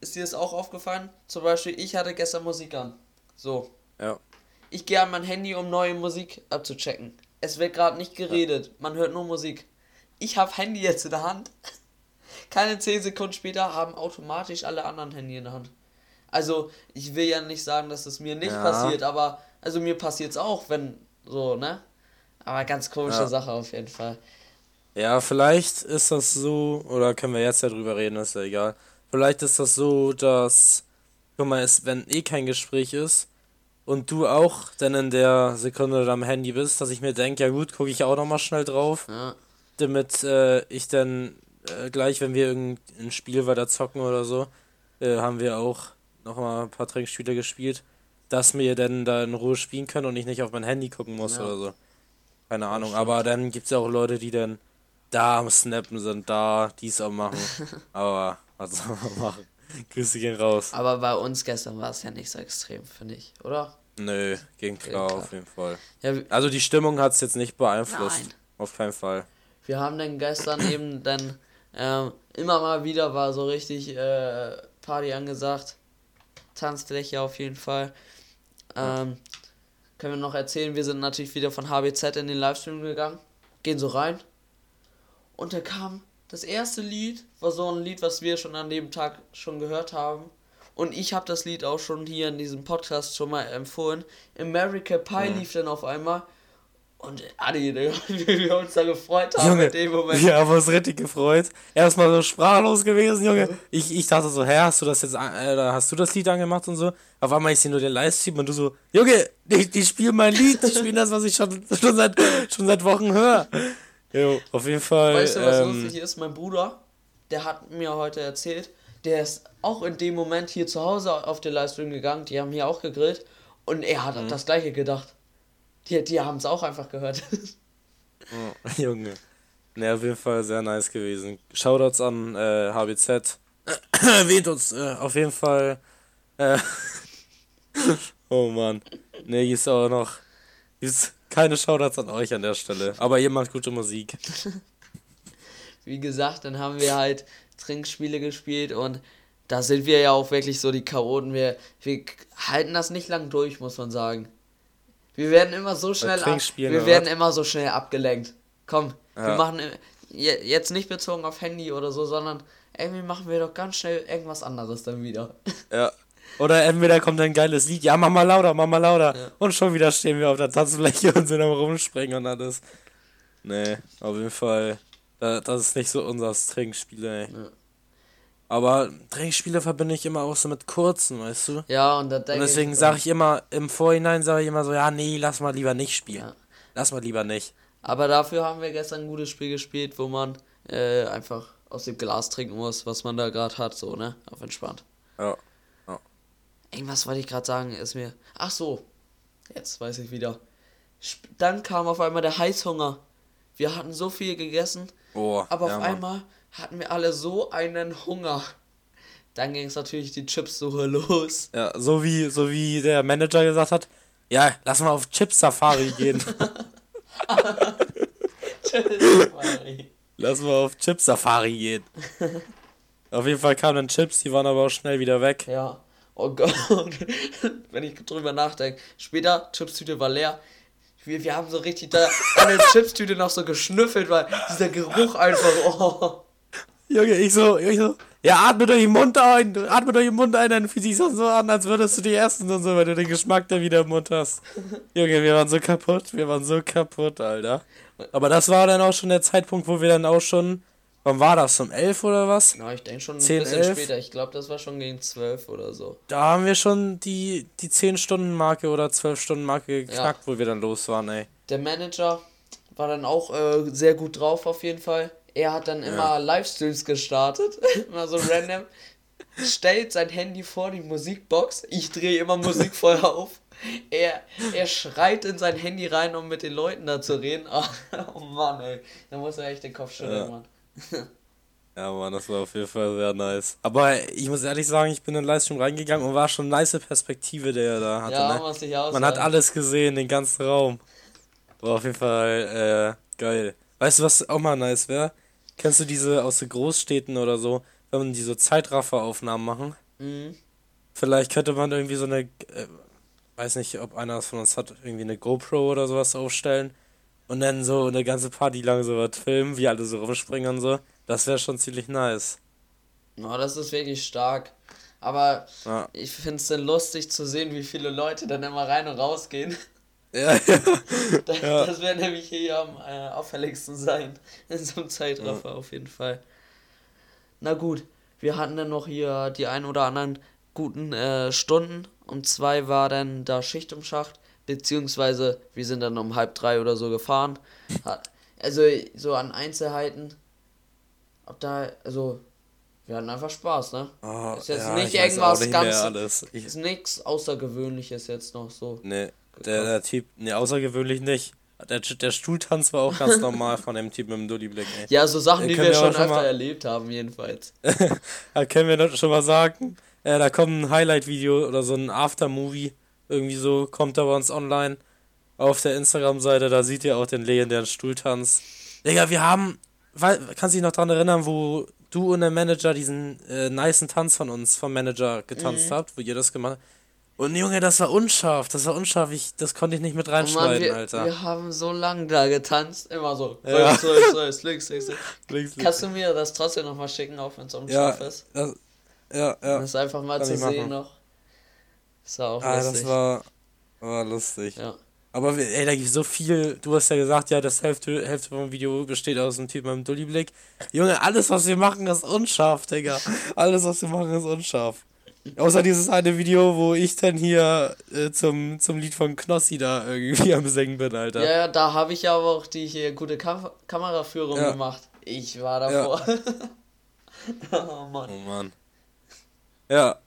ist dir das auch aufgefallen? Zum Beispiel, ich hatte gestern Musik an. So. Ja. Ich gehe an mein Handy, um neue Musik abzuchecken. Es wird gerade nicht geredet. Ja. Man hört nur Musik. Ich habe Handy jetzt in der Hand. Keine 10 Sekunden später haben automatisch alle anderen Handy in der Hand. Also, ich will ja nicht sagen, dass es mir nicht ja. passiert, aber also mir passiert es auch, wenn so, ne? Aber ganz komische ja. Sache auf jeden Fall. Ja, vielleicht ist das so, oder können wir jetzt ja drüber reden, ist ja egal. Vielleicht ist das so, dass, guck mal, ist, wenn eh kein Gespräch ist und du auch dann in der Sekunde am Handy bist, dass ich mir denke, ja gut, gucke ich auch nochmal schnell drauf. Ja. Damit äh, ich dann äh, gleich, wenn wir irgendein Spiel weiter zocken oder so, äh, haben wir auch nochmal ein paar Trinkspiele gespielt, dass wir dann da in Ruhe spielen können und ich nicht auf mein Handy gucken muss ja. oder so. Keine Ahnung, aber dann gibt es ja auch Leute, die dann da am Snappen sind, da dies am machen. aber was soll man machen? Grüße gehen raus. Aber bei uns gestern war es ja nicht so extrem, finde ich, oder? Nö, ging klar, klar. auf jeden Fall. Ja, also die Stimmung hat es jetzt nicht beeinflusst. Nein. Auf keinen Fall. Wir haben dann gestern eben dann ähm, immer mal wieder war so richtig äh, Party angesagt. Tanzfläche auf jeden Fall. Ähm, können wir noch erzählen, wir sind natürlich wieder von HBZ in den Livestream gegangen, gehen so rein und da kam das erste Lied, war so ein Lied, was wir schon an dem Tag schon gehört haben. Und ich habe das Lied auch schon hier in diesem Podcast schon mal empfohlen. America Pie ja. lief dann auf einmal und Adi, wie wir uns da gefreut haben Junge, in dem Moment. Wir haben uns richtig gefreut. Erstmal so sprachlos gewesen, Junge. Ich, ich dachte so, hä, hast du das jetzt, äh, hast du das Lied angemacht und so? Auf einmal ich sehe nur den Livestream und du so, Junge, die, die spielen mein Lied, die spielen das, was ich schon, schon, seit, schon seit Wochen höre. Jo, auf jeden Fall. Weißt du, was ähm, lustig ist? Mein Bruder, der hat mir heute erzählt, der ist auch in dem Moment hier zu Hause auf den Livestream gegangen, die haben hier auch gegrillt und er hat mhm. das gleiche gedacht. Die, die haben es auch einfach gehört. oh, Junge. Ne, auf jeden Fall sehr nice gewesen. Shoutouts an äh, HBZ. Erwähnt uns äh, auf jeden Fall. Äh, oh Mann. Ne, hier ist auch noch. Ist keine Shoutouts an euch an der Stelle. Aber ihr macht gute Musik. Wie gesagt, dann haben wir halt Trinkspiele gespielt und da sind wir ja auch wirklich so die Chaoten. Wir, wir halten das nicht lang durch, muss man sagen. Wir werden immer so schnell ab, wir werden immer so schnell abgelenkt. Komm, ja. wir machen jetzt nicht bezogen auf Handy oder so, sondern irgendwie machen wir doch ganz schnell irgendwas anderes dann wieder. Ja. Oder entweder kommt ein geiles Lied, ja, mach mal lauter, mach mal lauter. Ja. Und schon wieder stehen wir auf der Tanzfläche und sind am rumspringen und alles. Nee, auf jeden Fall. Das ist nicht so unser Trinkspiel, ey. Ja. Aber Trinkspiele verbinde ich immer auch so mit kurzen, weißt du? Ja, und, und deswegen sage ich immer, im Vorhinein sage ich immer so, ja, nee, lass mal lieber nicht spielen. Ja. Lass mal lieber nicht. Aber dafür haben wir gestern ein gutes Spiel gespielt, wo man äh, einfach aus dem Glas trinken muss, was man da gerade hat, so, ne? Auf entspannt. Ja. ja. Irgendwas wollte ich gerade sagen, ist mir. Ach so. Jetzt weiß ich wieder. Dann kam auf einmal der Heißhunger. Wir hatten so viel gegessen, Oh, aber ja, auf Mann. einmal hatten wir alle so einen Hunger. Dann ging es natürlich die Chipssuche los. Ja, so wie, so wie der Manager gesagt hat, ja, lass mal auf Chips-Safari gehen. lass mal auf Chips-Safari gehen. auf jeden Fall kamen dann Chips, die waren aber auch schnell wieder weg. ja. Oh Gott. Wenn ich drüber nachdenke. Später, Chipstüte war leer. Wir, wir haben so richtig da an der Chipstüte noch so geschnüffelt, weil dieser Geruch einfach. Oh. Junge, ich so, ich so, ja, atme durch den Mund ein, atme durch den Mund ein, dann fühlt sich das so an, als würdest du die essen und so, weil du den Geschmack da wieder im Mund hast. Junge, wir waren so kaputt, wir waren so kaputt, Alter. Aber das war dann auch schon der Zeitpunkt, wo wir dann auch schon, wann war das, um 11 oder was? Na, ich denke schon ein 10, bisschen 11? später. Ich glaube, das war schon gegen 12 oder so. Da haben wir schon die, die 10-Stunden-Marke oder 12-Stunden-Marke geknackt, wo wir dann los waren, ey. Der Manager war dann auch äh, sehr gut drauf auf jeden Fall. Er hat dann immer Livestreams gestartet, immer so random. Stellt sein Handy vor die Musikbox. Ich drehe immer Musik voll auf. Er, er schreit in sein Handy rein, um mit den Leuten da zu reden. Oh, Mann, ey. Da muss er echt den Kopf schütteln, Ja. Mann. Ja, Mann, das war auf jeden Fall sehr nice. Aber ich muss ehrlich sagen, ich bin in den Livestream reingegangen und war schon eine nice Perspektive, der er da hatte, Ja, ne? muss ich auch Man hat alles gesehen, den ganzen Raum. War auf jeden Fall äh, geil. Weißt du, was auch mal nice wäre? Kennst du diese aus den Großstädten oder so, wenn man die so Zeitrafferaufnahmen machen? Mhm. Vielleicht könnte man irgendwie so eine, äh, weiß nicht, ob einer von uns hat, irgendwie eine GoPro oder sowas aufstellen und dann so eine ganze Party lang so was filmen, wie alle so rumspringen und so. Das wäre schon ziemlich nice. Ja, das ist wirklich stark. Aber Ja, ich finde es dann lustig zu sehen, wie viele Leute dann immer rein und rausgehen. Ja, ja. Das, Ja. das wird nämlich hier am äh, auffälligsten sein. In so einem Zeitraffer auf jeden Fall. Na gut, wir hatten dann noch hier die ein oder anderen guten äh, Stunden. Um zwei war dann da Schicht im Schacht. Beziehungsweise wir sind dann um halb drei oder so gefahren. Also so an Einzelheiten. Ob da, also wir hatten einfach Spaß, ne? Oh, Ist jetzt ja, nicht irgendwas nicht ganz- Ist nichts Außergewöhnliches jetzt noch so. Nee, der, der Typ, nee, außergewöhnlich nicht. Der, der Stuhltanz war auch ganz normal von dem Typ mit dem Dulli-Blick, ey. Ja, so Sachen, Äh, die wir wir schon öfter mal- erlebt haben, jedenfalls. Da können wir schon mal sagen, äh, da kommt ein Highlight-Video oder so ein Aftermovie, irgendwie so, kommt da bei uns online auf der Instagram-Seite, da seht ihr auch den legendären Stuhltanz. Digga, wir haben, wei- kannst du dich noch dran erinnern, wo du und der Manager diesen äh, nicen Tanz von uns, vom Manager, getanzt Mhm. habt, wo ihr das gemacht habt? Und Junge, das war unscharf, das war unscharf, ich, das konnte ich nicht mit Oh Mann, reinschneiden, wir, Alter. wir haben so lang da getanzt, immer so. Ja. Rechts, rechts, rechts, links, links, links. Kannst du mir das trotzdem nochmal schicken, auch wenn es Ja, unscharf ist? das, ja, ja. Das ist einfach mal Kann zu sehen machen. noch. Das war auch Ah, lustig. das war, war lustig. ja. Aber ey, da gibt so viel. Du hast ja gesagt, ja, das Hälfte, Hälfte vom Video besteht aus einem Typ mit einem Dulli-Blick. Junge, alles, was wir machen, ist unscharf, Digga. Alles, was wir machen, ist unscharf. Außer dieses eine Video, wo ich dann hier äh, zum, zum Lied von Knossi da irgendwie am Singen bin, Alter. ja, ja, da habe ich ja aber auch die hier gute Kam Kameraführung Ja. gemacht. Ich war davor. oh Mann. Oh Mann. Ja,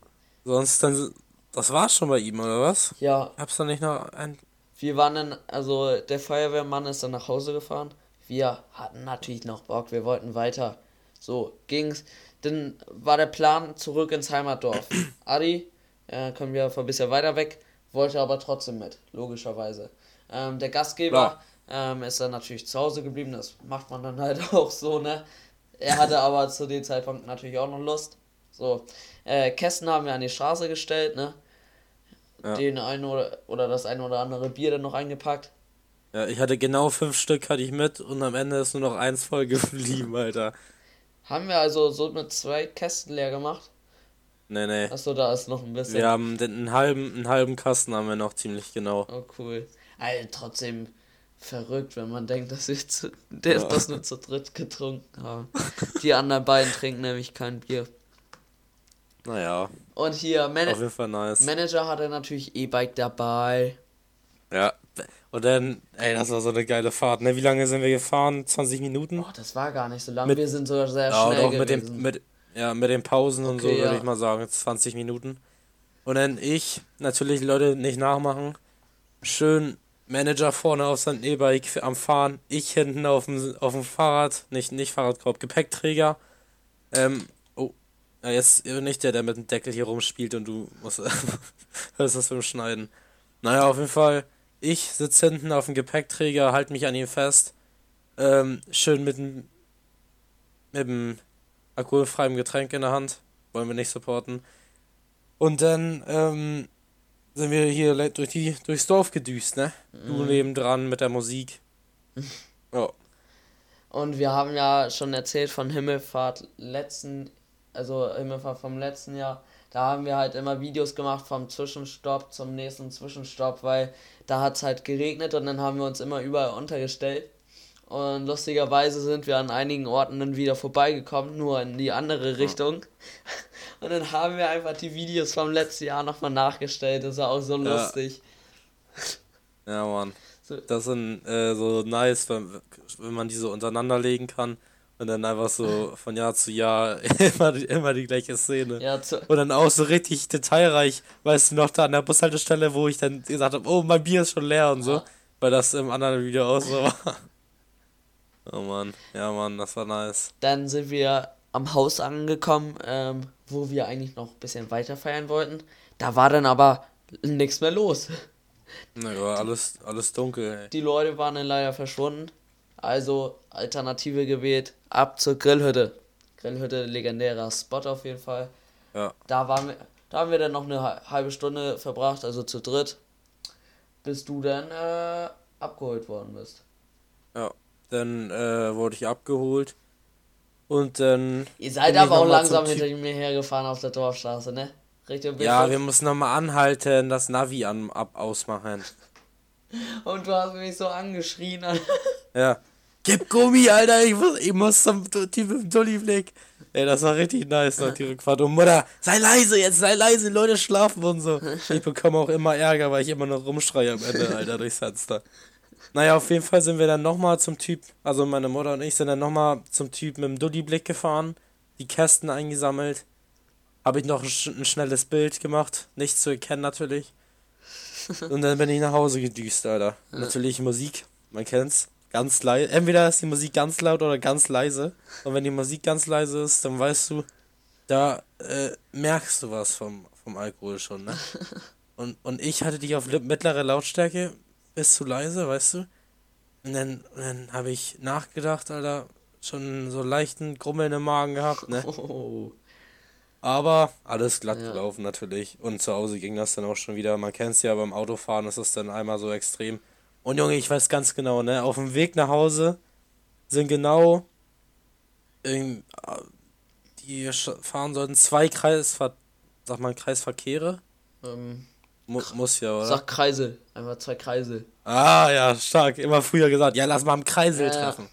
sonst dann. Das war's schon bei ihm, oder was? Ja, Hab's da nicht noch ein. Wir waren dann, also der Feuerwehrmann ist dann nach Hause gefahren. Wir hatten natürlich noch Bock, wir wollten weiter. So ging's. Dann war der Plan zurück ins Heimatdorf. Adi, äh, kommen wir ein bisschen weiter weg, wollte aber trotzdem mit, logischerweise. Ähm, der Gastgeber ähm, ist dann natürlich zu Hause geblieben, das macht man dann halt auch so, ne? Er hatte aber zu dem Zeitpunkt natürlich auch noch Lust. So, äh, Kästen haben wir an die Straße gestellt, ne? Ja. Den einen oder, oder das eine oder andere Bier dann noch eingepackt. Ja, ich hatte genau fünf Stück hatte ich mit und am Ende ist nur noch eins voll geblieben, Alter. Haben wir also so mit zwei Kästen leer gemacht? Nee, nee. Achso, da ist noch ein bisschen. Wir haben den, einen halben, einen halben Kasten haben wir noch ziemlich genau. Oh, cool. Alter, trotzdem verrückt, wenn man denkt, dass wir zu, der Ja. das nur zu dritt getrunken haben. Die anderen beiden trinken nämlich kein Bier. Naja, Und hier, Man auf jeden Fall nice. Manager hatte natürlich E-Bike dabei. Ja. Und dann, ey, das war so eine geile Fahrt, ne? Wie lange sind wir gefahren? 20 Minuten? Oh, das war gar nicht so lange. Mit- wir sind sogar sehr Ja, schnell doch mit gewesen. den, mit, ja, mit den Pausen und so Okay, würde ja. ich mal sagen, 20 Minuten. Und dann ich, natürlich Leute nicht nachmachen, schön Manager vorne auf sein E-Bike am Fahren, ich hinten auf dem, auf dem Fahrrad, nicht, nicht Fahrradkorb, Gepäckträger. Ähm, oh, ja, jetzt nicht der, der mit dem Deckel hier rumspielt und du musst, hörst das beim Schneiden. Naja, auf jeden Fall, ich sitze hinten auf dem Gepäckträger, halt mich an ihm fest, ähm, schön mit dem, mit dem alkoholfreiem Getränk in der Hand. Wollen wir nicht supporten. Und dann ähm, sind wir hier durch die, durchs Dorf gedüst, ne? Du nebendran mit der Musik. Ja. Und wir haben ja schon erzählt von Himmelfahrt letzten, also Himmelfahrt vom letzten Jahr. Da haben wir halt immer Videos gemacht vom Zwischenstopp zum nächsten Zwischenstopp, weil da hat es halt geregnet und dann haben wir uns immer überall untergestellt. Und lustigerweise sind wir an einigen Orten dann wieder vorbeigekommen, nur in die andere Richtung. Und dann haben wir einfach die Videos vom letzten Jahr nochmal nachgestellt. Das war auch so Ja. lustig. Ja, Mann. Das sind äh, so nice, wenn, wenn man die so untereinander legen kann und dann einfach so von Jahr zu Jahr immer, die- immer die gleiche Szene. Ja, Und dann auch so richtig detailreich, weißt du noch, da an der Bushaltestelle, wo ich dann gesagt habe, oh, mein Bier ist schon leer und so, Ja. weil das im anderen Video auch so war. Oh Mann, ja Mann, das war nice. Dann sind wir am Haus angekommen, ähm, wo wir eigentlich noch ein bisschen weiter feiern wollten. Da war dann aber nichts mehr los. Naja, alles, alles dunkel, ey. Die Leute waren dann leider verschwunden. Also Alternative gewählt, ab zur Grillhütte. Grillhütte, legendärer Spot auf jeden Fall. Ja, Da, waren wir, da haben wir dann noch eine hal- halbe Stunde verbracht, also zu dritt, bis du dann äh, abgeholt worden bist. ja. Dann äh, wurde ich abgeholt. Und dann. Ihr seid aber auch langsam hinter mir hergefahren auf der Dorfstraße, ne? Richtung Ja, B5. wir mussten nochmal anhalten, das Navi an, ab, ausmachen. Und du hast mich so angeschrien. Alter. Ja. Gib Gummi, Alter, ich muss, ich muss zum im Dulli-Blick. Ey, das war richtig nice, noch die Rückfahrt. Und Mutter, sei leise jetzt, sei leise, Leute schlafen und so. Ich bekomme auch immer Ärger, weil ich immer noch rumschreie am Ende, Alter, durchs Fenster. Naja, auf jeden Fall sind wir dann nochmal zum Typ, also meine Mutter und ich sind dann nochmal zum Typ mit dem Dulli-Blick gefahren, die Kästen eingesammelt. Habe ich noch ein, sch ein schnelles Bild gemacht, nicht zu erkennen natürlich. Und dann bin ich nach Hause gedüst, Alter. Natürlich Musik, man kennt's. Ganz leise. Entweder ist die Musik ganz laut oder ganz leise. Und wenn die Musik ganz leise ist, dann weißt du, da äh, merkst du was vom, vom Alkohol schon, ne? Und, und ich hatte die auf mittlere Lautstärke, bis zu leise, weißt du? Und dann, dann habe ich nachgedacht, Alter, schon so leichten Grummeln im Magen gehabt, ne? Oh. Aber alles glatt Ja. gelaufen natürlich. Und zu Hause ging das dann auch schon wieder. Man kennt es ja beim Autofahren, ist es dann einmal so extrem. Und Junge, ich weiß ganz genau, ne? Auf dem Weg nach Hause sind genau ähm, äh, die fahren sollten zwei Kreisver sag mal Kreisverkehre. Ähm, Mu muss ja, oder? sag Kreisel. Einfach zwei Kreisel. Ah, ja, stark. Immer früher gesagt, ja, lass mal am Kreisel ja. treffen.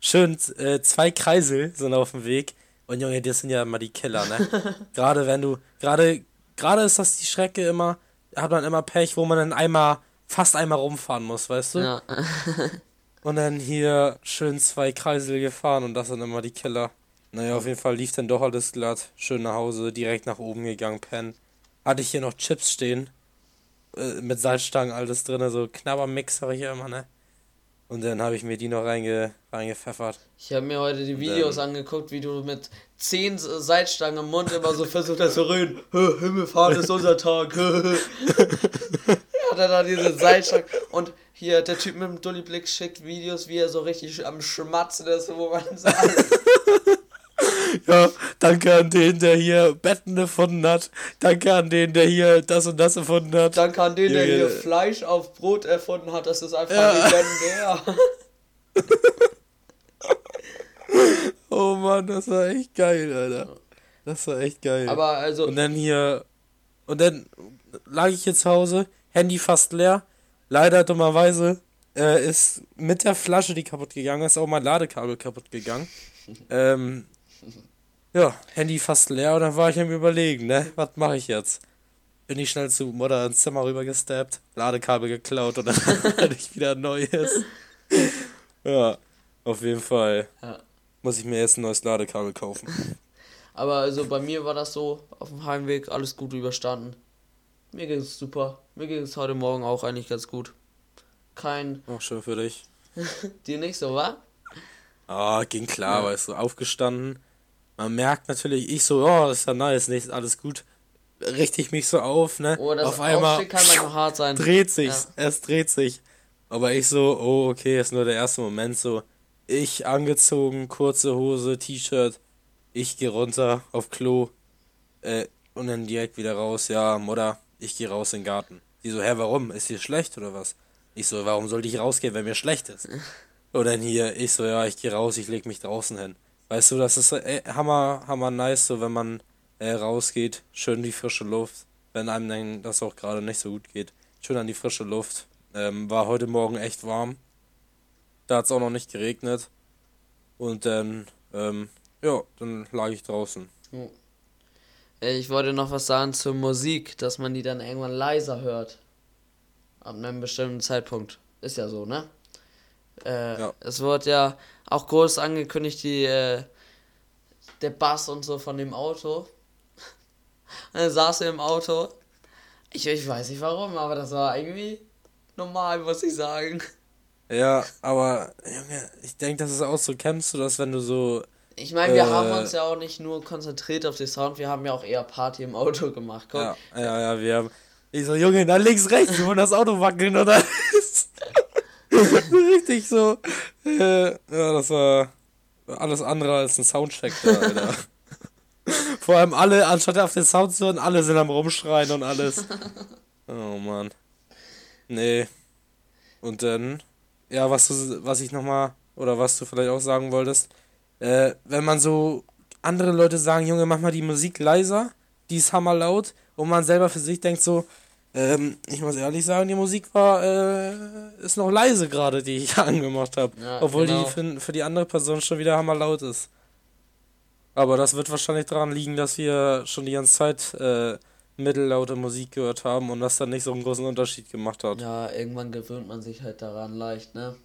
Schön, äh, zwei Kreisel sind auf dem Weg. Und Junge, das sind ja immer die Killer, ne? gerade wenn du, gerade, gerade ist das die Strecke immer, hat man immer Pech, wo man dann einmal, fast einmal rumfahren muss, weißt du? Ja. Und dann hier schön zwei Kreisel gefahren und das sind immer die Killer. Naja, auf jeden Fall lief dann doch alles glatt. Schön nach Hause, direkt nach oben gegangen, pennen. Hatte ich hier noch Chips stehen. Äh, mit Salzstangen, alles drin, so Knabbermix habe ich ja immer, ne? Und dann habe ich mir die noch reinge reingepfeffert. Ich habe mir heute die Videos angeguckt, wie du mit zehn Seitstangen im Mund immer so versucht hast zu reden. "Hö, Himmelfahrt ist unser Tag. hö, hö." ja, dann hat diese Seitstangen. Und hier der Typ mit dem Dulli-Blick schickt Videos, wie er so richtig am Schmatzen ist, wo man sagt. Ja, danke an den, der hier Betten erfunden hat. Danke an den, der hier das und das erfunden hat. Danke an den, der hier. Fleisch auf Brot erfunden hat. Das ist einfach Ja. legendär. Oh Mann, das war echt geil, Alter. Das war echt geil. Aber also, Und dann hier. Und dann lag ich hier zu Hause, Handy fast leer. Leider dummerweise äh, ist mit der Flasche, die kaputt gegangen ist, auch mein Ladekabel kaputt gegangen. ähm, ja, Handy fast leer und dann war ich am Überlegen, ne? Was mache ich jetzt? bin ich schnell zu Mutter ins Zimmer rüber gesteppt, Ladekabel geklaut und dann hatte ich wieder ein neues. Ja, auf jeden Fall. Ja. Muss ich mir jetzt ein neues Ladekabel kaufen. Aber also bei mir war das so, auf dem Heimweg alles gut überstanden. Mir ging es super. Mir ging es heute Morgen auch eigentlich ganz gut. Kein. Auch schön für dich. Dir nicht so, wa? Ah, ging klar, Ja. weißt du, aufgestanden. Man merkt natürlich, ich so, oh, das ist ja nice, nicht alles gut. Richte ich mich so auf, ne? Oh, das auf einmal sein. dreht sich's, Ja. es dreht sich. Aber ich so, oh, okay, ist nur der erste Moment so. Ich angezogen, kurze Hose, T-Shirt. Ich gehe runter auf Klo. Äh, und dann direkt wieder raus. Ja, Mutter, ich gehe raus in den Garten. Die so, hä, warum? Ist dir schlecht oder was? Ich so, warum sollte ich rausgehen, wenn mir schlecht ist? Und dann hier, ich so, ja, ich gehe raus, ich leg mich draußen hin. Weißt du, das ist äh, hammer, hammer nice, so wenn man äh, rausgeht, schön die frische Luft. Wenn einem dann das auch gerade nicht so gut geht, schön an die frische Luft. Ähm, war heute Morgen echt warm. Da hat es auch noch nicht geregnet. Und dann, ähm, ja, dann lag ich draußen. Ich wollte noch was sagen zur Musik, dass man die dann irgendwann leiser hört. Ab einem bestimmten Zeitpunkt. Ist ja so, ne? Äh, Ja. Es wird ja auch groß angekündigt, die, äh, der Bass und so von dem Auto. Dann saß er im Auto. Ich, ich weiß nicht warum, aber das war irgendwie normal, muss ich sagen. Ja, aber, Junge, ich denke, das ist auch so, kennst du das, wenn du so, Ich meine, wir Äh. haben uns ja auch nicht nur konzentriert auf den Sound, wir haben ja auch eher Party im Auto gemacht. Guck. ja, ja, ja, wir haben, ich so, Junge, da links, rechts, wir wollen das Auto wackeln, oder? Richtig so, äh, ja, das war alles andere als ein Soundcheck da, Alter. Vor allem alle, anstatt auf den Sound zu hören, alle sind am Rumschreien und alles. Oh Mann. Nee. Und dann, ja, was du, was ich nochmal, oder was du vielleicht auch sagen wolltest, äh, wenn man so andere Leute sagen, Junge, mach mal die Musik leiser, die ist hammerlaut, und man selber für sich denkt so, ähm, ich muss ehrlich sagen, die Musik war, äh, ist noch leise gerade, die ich angemacht habe. Ja, obwohl genau. die für, für die andere Person schon wieder hammerlaut ist. Aber das wird wahrscheinlich daran liegen, dass wir schon die ganze Zeit äh, mittellaute Musik gehört haben und das dann nicht so einen großen Unterschied gemacht hat. Ja, irgendwann gewöhnt man sich halt daran leicht, ne?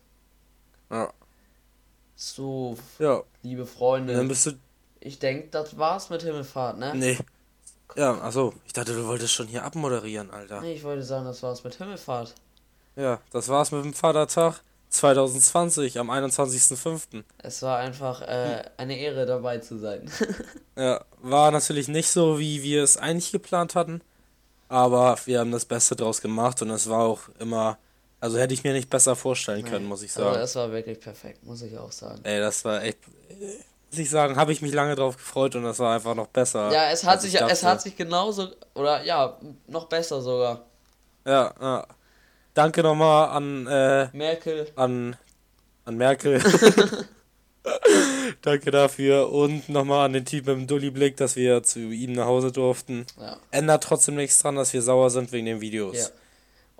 Ja. So, Ja, liebe dann Freunde, bist du. ich denke, das war's mit Himmelfahrt, ne? Nee. Ja, achso, ich dachte, du wolltest schon hier abmoderieren, Alter. Nee, ich wollte sagen, das war's mit Himmelfahrt. Ja, das war's mit dem Vatertag 2020 am 21.05. Es war einfach äh, eine Ehre dabei zu sein. Ja, war natürlich nicht so, wie wir es eigentlich geplant hatten, aber wir haben das Beste draus gemacht und es war auch immer, also hätte ich mir nicht besser vorstellen können, muss ich Aber sagen. es war wirklich perfekt, muss ich auch sagen. Ey, das war echt, äh, ich sagen, habe ich mich lange drauf gefreut und das war einfach noch besser. Ja, es hat sich, ich es hat sich genauso, oder ja, noch besser sogar. Ja, ja. Danke nochmal an, äh, Merkel, an, an Merkel. Danke dafür und nochmal an den Typ mit dem Dulli-Blick, dass wir zu ihm nach Hause durften. ja. Ändert trotzdem nichts dran, dass wir sauer sind wegen den Videos. Ja.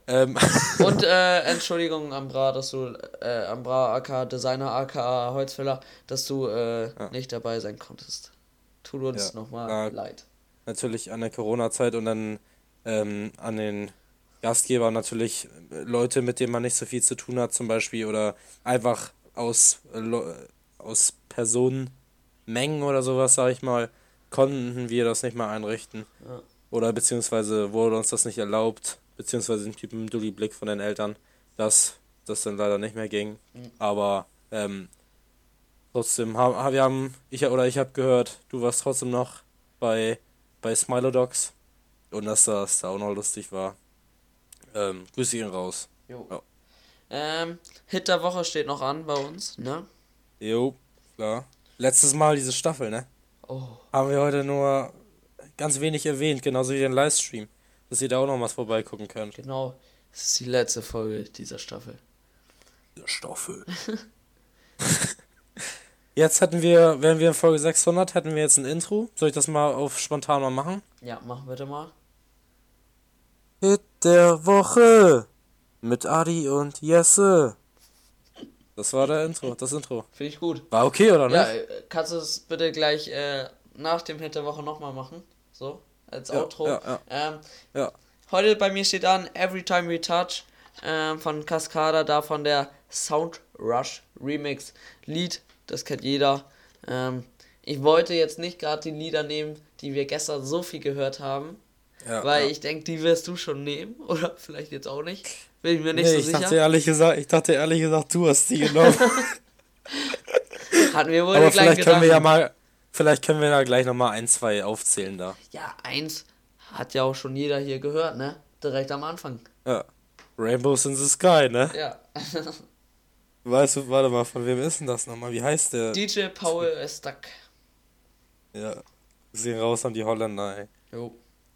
Ähm, Und äh, Entschuldigung, Ambra, dass du, äh, Ambra aka Designer aka Holzfäller, dass du äh, nicht dabei sein konntest. Tut uns Ja, nochmal ja. leid. natürlich an der Corona-Zeit und dann ähm, an den Gastgeber natürlich äh, Leute, mit denen man nicht so viel zu tun hat, zum Beispiel, oder einfach aus, äh, aus Personenmengen oder sowas, sag ich mal, konnten wir das nicht mal einrichten. Ja. Oder beziehungsweise wurde uns das nicht erlaubt, beziehungsweise den Typen Dulli-Blick von den Eltern, dass das dann leider nicht mehr ging. Mhm. Aber ähm, trotzdem haben ha, wir haben ich oder ich habe gehört, du warst trotzdem noch bei bei Smilodogs und dass das da auch noch lustig war. Ähm, grüße ihn raus. Jo. Ja. Ähm, Hit der Woche steht noch an bei uns, ne? Jo, klar. Letztes Mal diese Staffel, ne? Oh, Haben wir heute nur ganz wenig erwähnt, genauso wie den Livestream. Dass ihr da auch noch was vorbeigucken könnt. genau. Das ist die letzte Folge dieser Staffel. Diese Staffel. Jetzt hätten wir, wenn wir in Folge 600, hätten wir jetzt ein Intro. Soll ich das mal auf spontan mal machen? Ja, machen wir doch mal. Hit der Woche mit Adi und Jesse. Das war der Intro, das Intro. Finde ich gut. War okay, oder Ja, nicht? äh, kannst du es bitte gleich äh, nach dem Hit der Woche nochmal machen? So? Als Ja, Outro. ja, ja. Ähm. Heute bei mir steht an Every Time We Touch ähm, von Cascada, davon der Sound Rush Remix Lied. Das kennt jeder. Ähm, ich wollte jetzt nicht gerade die Lieder nehmen, die wir gestern so viel gehört haben, weil ich denke, die wirst du schon nehmen oder vielleicht jetzt auch nicht. Bin ich mir nicht nee, so ich sicher. dachte ehrlich gesagt, ich dachte ehrlich gesagt, du hast die genommen. Hatten wir wohl Aber vielleicht können wir ja mal, vielleicht können wir da gleich nochmal ein, zwei aufzählen da. Ja, eins hat ja auch schon jeder hier gehört, ne? Direkt am Anfang. Ja. Rainbows in the Sky, ne? Ja. Weißt du, warte mal, von wem ist denn das nochmal? Wie heißt der? DJ Paul ist stuck. Ja. Sehen raus an die Holländer, ey. Jo.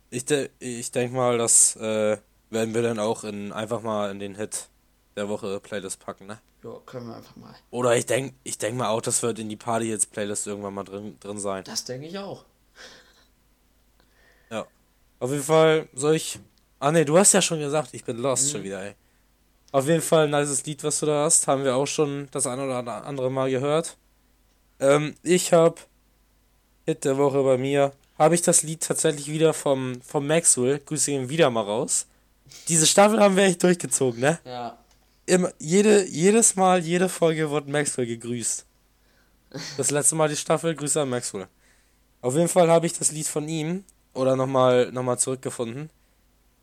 Ich, de ich denke mal, das äh, werden wir dann auch in einfach mal in den Hit der Woche Playlist packen, ne? Jo, können wir einfach mal. Oder ich denke ich denk mal auch, das wird in die Party Hits Playlist irgendwann mal drin, drin sein. Das denke ich auch. Ja. Auf jeden Fall soll ich. Ah ne, du hast ja schon gesagt, ich bin lost schon wieder, ey. Auf jeden Fall ein nices Lied, was du da hast. Haben wir auch schon das ein oder andere Mal gehört. Ähm, ich hab Hit der Woche bei mir. Habe ich das Lied tatsächlich wieder vom, vom Maxwell. Grüße ihn wieder mal raus. Diese Staffel haben wir echt durchgezogen, ne? Ja. Immer, jede, jedes Mal, jede Folge wurde Maxwell gegrüßt. Das letzte Mal die Staffel, Grüße an Maxwell. Auf jeden Fall habe ich das Lied von ihm, oder nochmal noch mal zurückgefunden.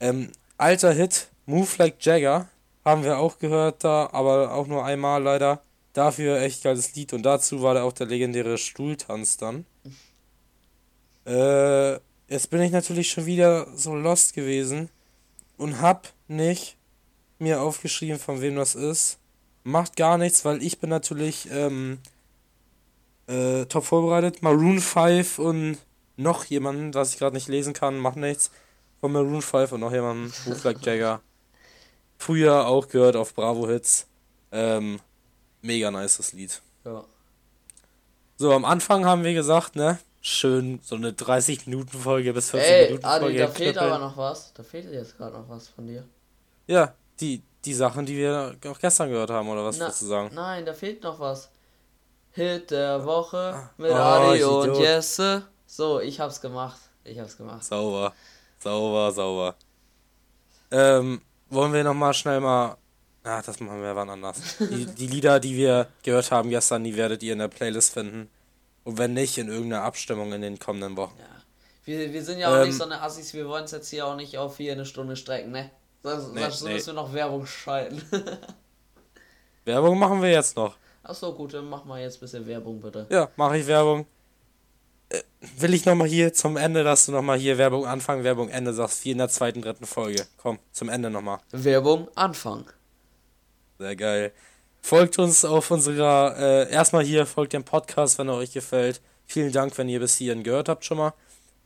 Ähm, alter Hit, Move Like Jagger, haben wir auch gehört da, aber auch nur einmal leider. Dafür echt geiles Lied und dazu war da auch der legendäre Stuhltanz dann. Äh, jetzt bin ich natürlich schon wieder so lost gewesen und hab nicht mir aufgeschrieben, von wem das ist. Macht gar nichts, weil ich bin natürlich ähm, äh, top vorbereitet. Maroon 5 und noch jemanden, was ich gerade nicht lesen kann, macht nichts. Von Maroon 5 und noch jemanden, Like Jagger. Früher auch gehört auf Bravo Hits. Ähm, mega nice das Lied. Ja. So, am Anfang haben wir gesagt, ne? Schön so eine 30-Minuten-Folge bis 40 Ey, Minuten Adi, Folge. da fehlt aber noch was. Da fehlt jetzt gerade noch was von dir. Ja, die, die Sachen, die wir auch gestern gehört haben, oder was Na, willst du sagen? Nein, da fehlt noch was. Hit der Woche mit Oh, Adi ich und. Jesse. So, ich hab's gemacht. Ich hab's gemacht. Sauber. Sauber, sauber. Ähm, wollen wir nochmal schnell mal. Ah, das machen wir wann anders. Die, die Lieder, die wir gehört haben gestern, die werdet ihr in der Playlist finden. Und wenn nicht, in irgendeiner Abstimmung in den kommenden Wochen. Ja. Wir, wir sind ja auch Ähm, nicht so eine Assis, wir wollen es jetzt hier auch nicht auf hier eine Stunde strecken, ne? Sonst, Nee, sonst nee. müssen wir noch Werbung schalten. Werbung machen wir jetzt noch. Achso, gut, dann mach mal jetzt ein bisschen Werbung bitte. Ja, mache ich Werbung. Äh, will ich nochmal hier zum Ende, dass du nochmal hier Werbung Anfang, Werbung Ende sagst, wie in der zweiten, dritten Folge. Komm, zum Ende nochmal. Werbung Anfang. Sehr geil. Folgt uns auf unserer, äh, erstmal hier, folgt dem Podcast, wenn er euch gefällt. Vielen Dank, wenn ihr bis hierhin gehört habt schon mal.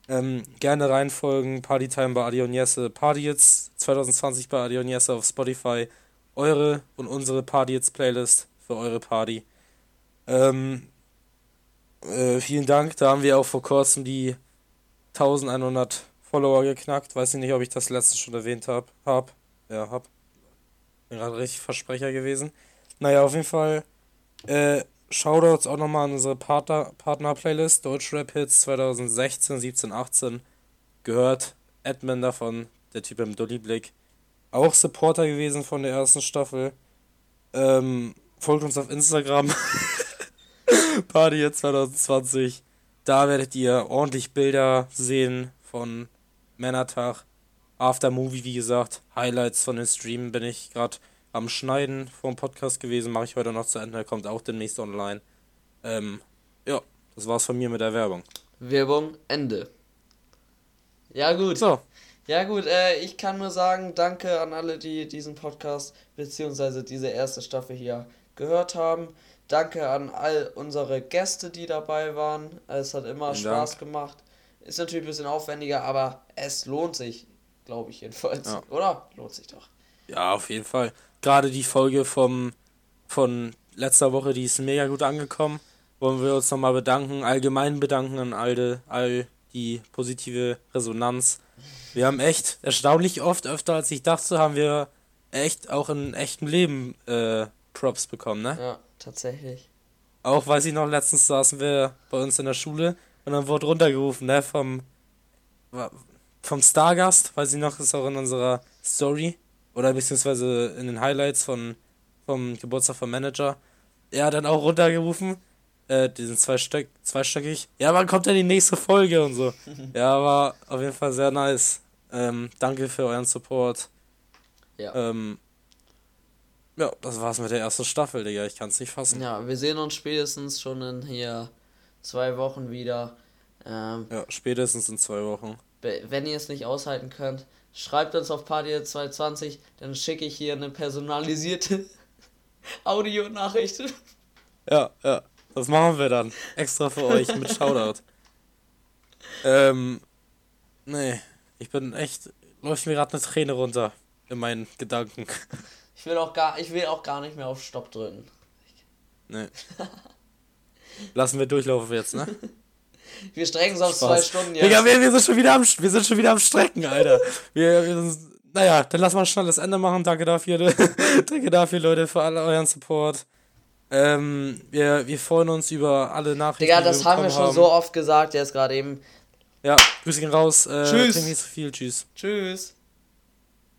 Ähm, gerne reinfolgen, Partytime bei Adi und Jesse, Party Hits 2020 bei Adi und Jesse auf Spotify. Eure und unsere Party Hits Playlist für eure Party. Ähm, äh, vielen Dank, da haben wir auch vor kurzem die 1100 Follower geknackt. Weiß ich nicht, ob ich das letzte schon erwähnt habe. Hab. Ja, hab. Bin gerade richtig Versprecher gewesen. Naja, auf jeden Fall. Äh, Shoutouts auch nochmal an unsere Partner- Partner-Playlist. Deutschrap-Hits 2016, 17, 18. Gehört. Admin davon. Der Typ im Dulli-Blick. Auch Supporter gewesen von der ersten Staffel. Ähm, folgt uns auf Instagram. Party jetzt 2020. Da werdet ihr ordentlich Bilder sehen von Männertag. Aftermovie, wie gesagt. Highlights von den Streamen bin ich gerade am Schneiden vom Podcast gewesen. Mache ich heute noch zu Ende. Kommt auch demnächst online. Ähm, ja, das war's von mir mit der Werbung. Werbung Ende. Ja gut. So, Ja gut, äh, ich kann nur sagen, danke an alle, die diesen Podcast beziehungsweise diese erste Staffel hier gehört haben. Danke an all unsere Gäste, die dabei waren. Es hat immer Vielen Spaß Dank. gemacht. Ist natürlich ein bisschen aufwendiger, aber es lohnt sich, glaube ich jedenfalls. Ja. Oder? Lohnt sich doch. ja, auf jeden Fall. Gerade die Folge vom, von letzter Woche, die ist mega gut angekommen. Wollen wir uns nochmal bedanken, allgemein bedanken an all, all die positive Resonanz. Wir haben echt erstaunlich oft, öfter als ich dachte, haben wir echt auch in echtem Leben äh, Props bekommen, ne? Ja, tatsächlich. Auch weiß ich noch, letztens saßen wir bei uns in der Schule und dann wurde runtergerufen, ne, vom, vom Stargast, weiß ich noch, ist auch in unserer Story oder beziehungsweise in den Highlights von, vom Geburtstag vom Manager. Er hat dann auch runtergerufen, äh, diesen zwei Stöck, zweistöckig. Ja, wann kommt denn die nächste Folge und so? ja, war auf jeden Fall sehr nice. Ähm, danke für euren Support. Ja. Ähm, ja, das war's mit der ersten Staffel, Digga. Ich kann's nicht fassen. Ja, wir sehen uns spätestens schon in hier zwei Wochen wieder. Ähm, Ja, spätestens in zwei Wochen. wenn ihr es nicht aushalten könnt, schreibt uns auf Party 220, dann schicke ich hier eine personalisierte Audionachricht. Ja, ja. Das machen wir dann. Extra für euch mit Shoutout. Ähm, nee. Ich bin echt. Läuft mir gerade eine Träne runter. In meinen Gedanken. Ich will auch gar, ich will auch gar nicht mehr auf Stopp drücken. Nee. Lassen wir durchlaufen jetzt, ne? Wir strecken es auf Spaß. zwei Stunden jetzt. Digga, wir, wir, sind schon wieder am, wir sind schon wieder am Strecken, Alter. Wir, wir sind, naja, dann lass mal schnell das Ende machen. Danke dafür, danke dafür, Leute, für all euren Support. Ähm, wir, wir freuen uns über alle Nachrichten. Digga, die wir das haben wir schon so oft gesagt, jetzt gerade eben. Ja, Grüße gehen raus. Äh, Tschüss. trink nicht so viel. Tschüss. Tschüss.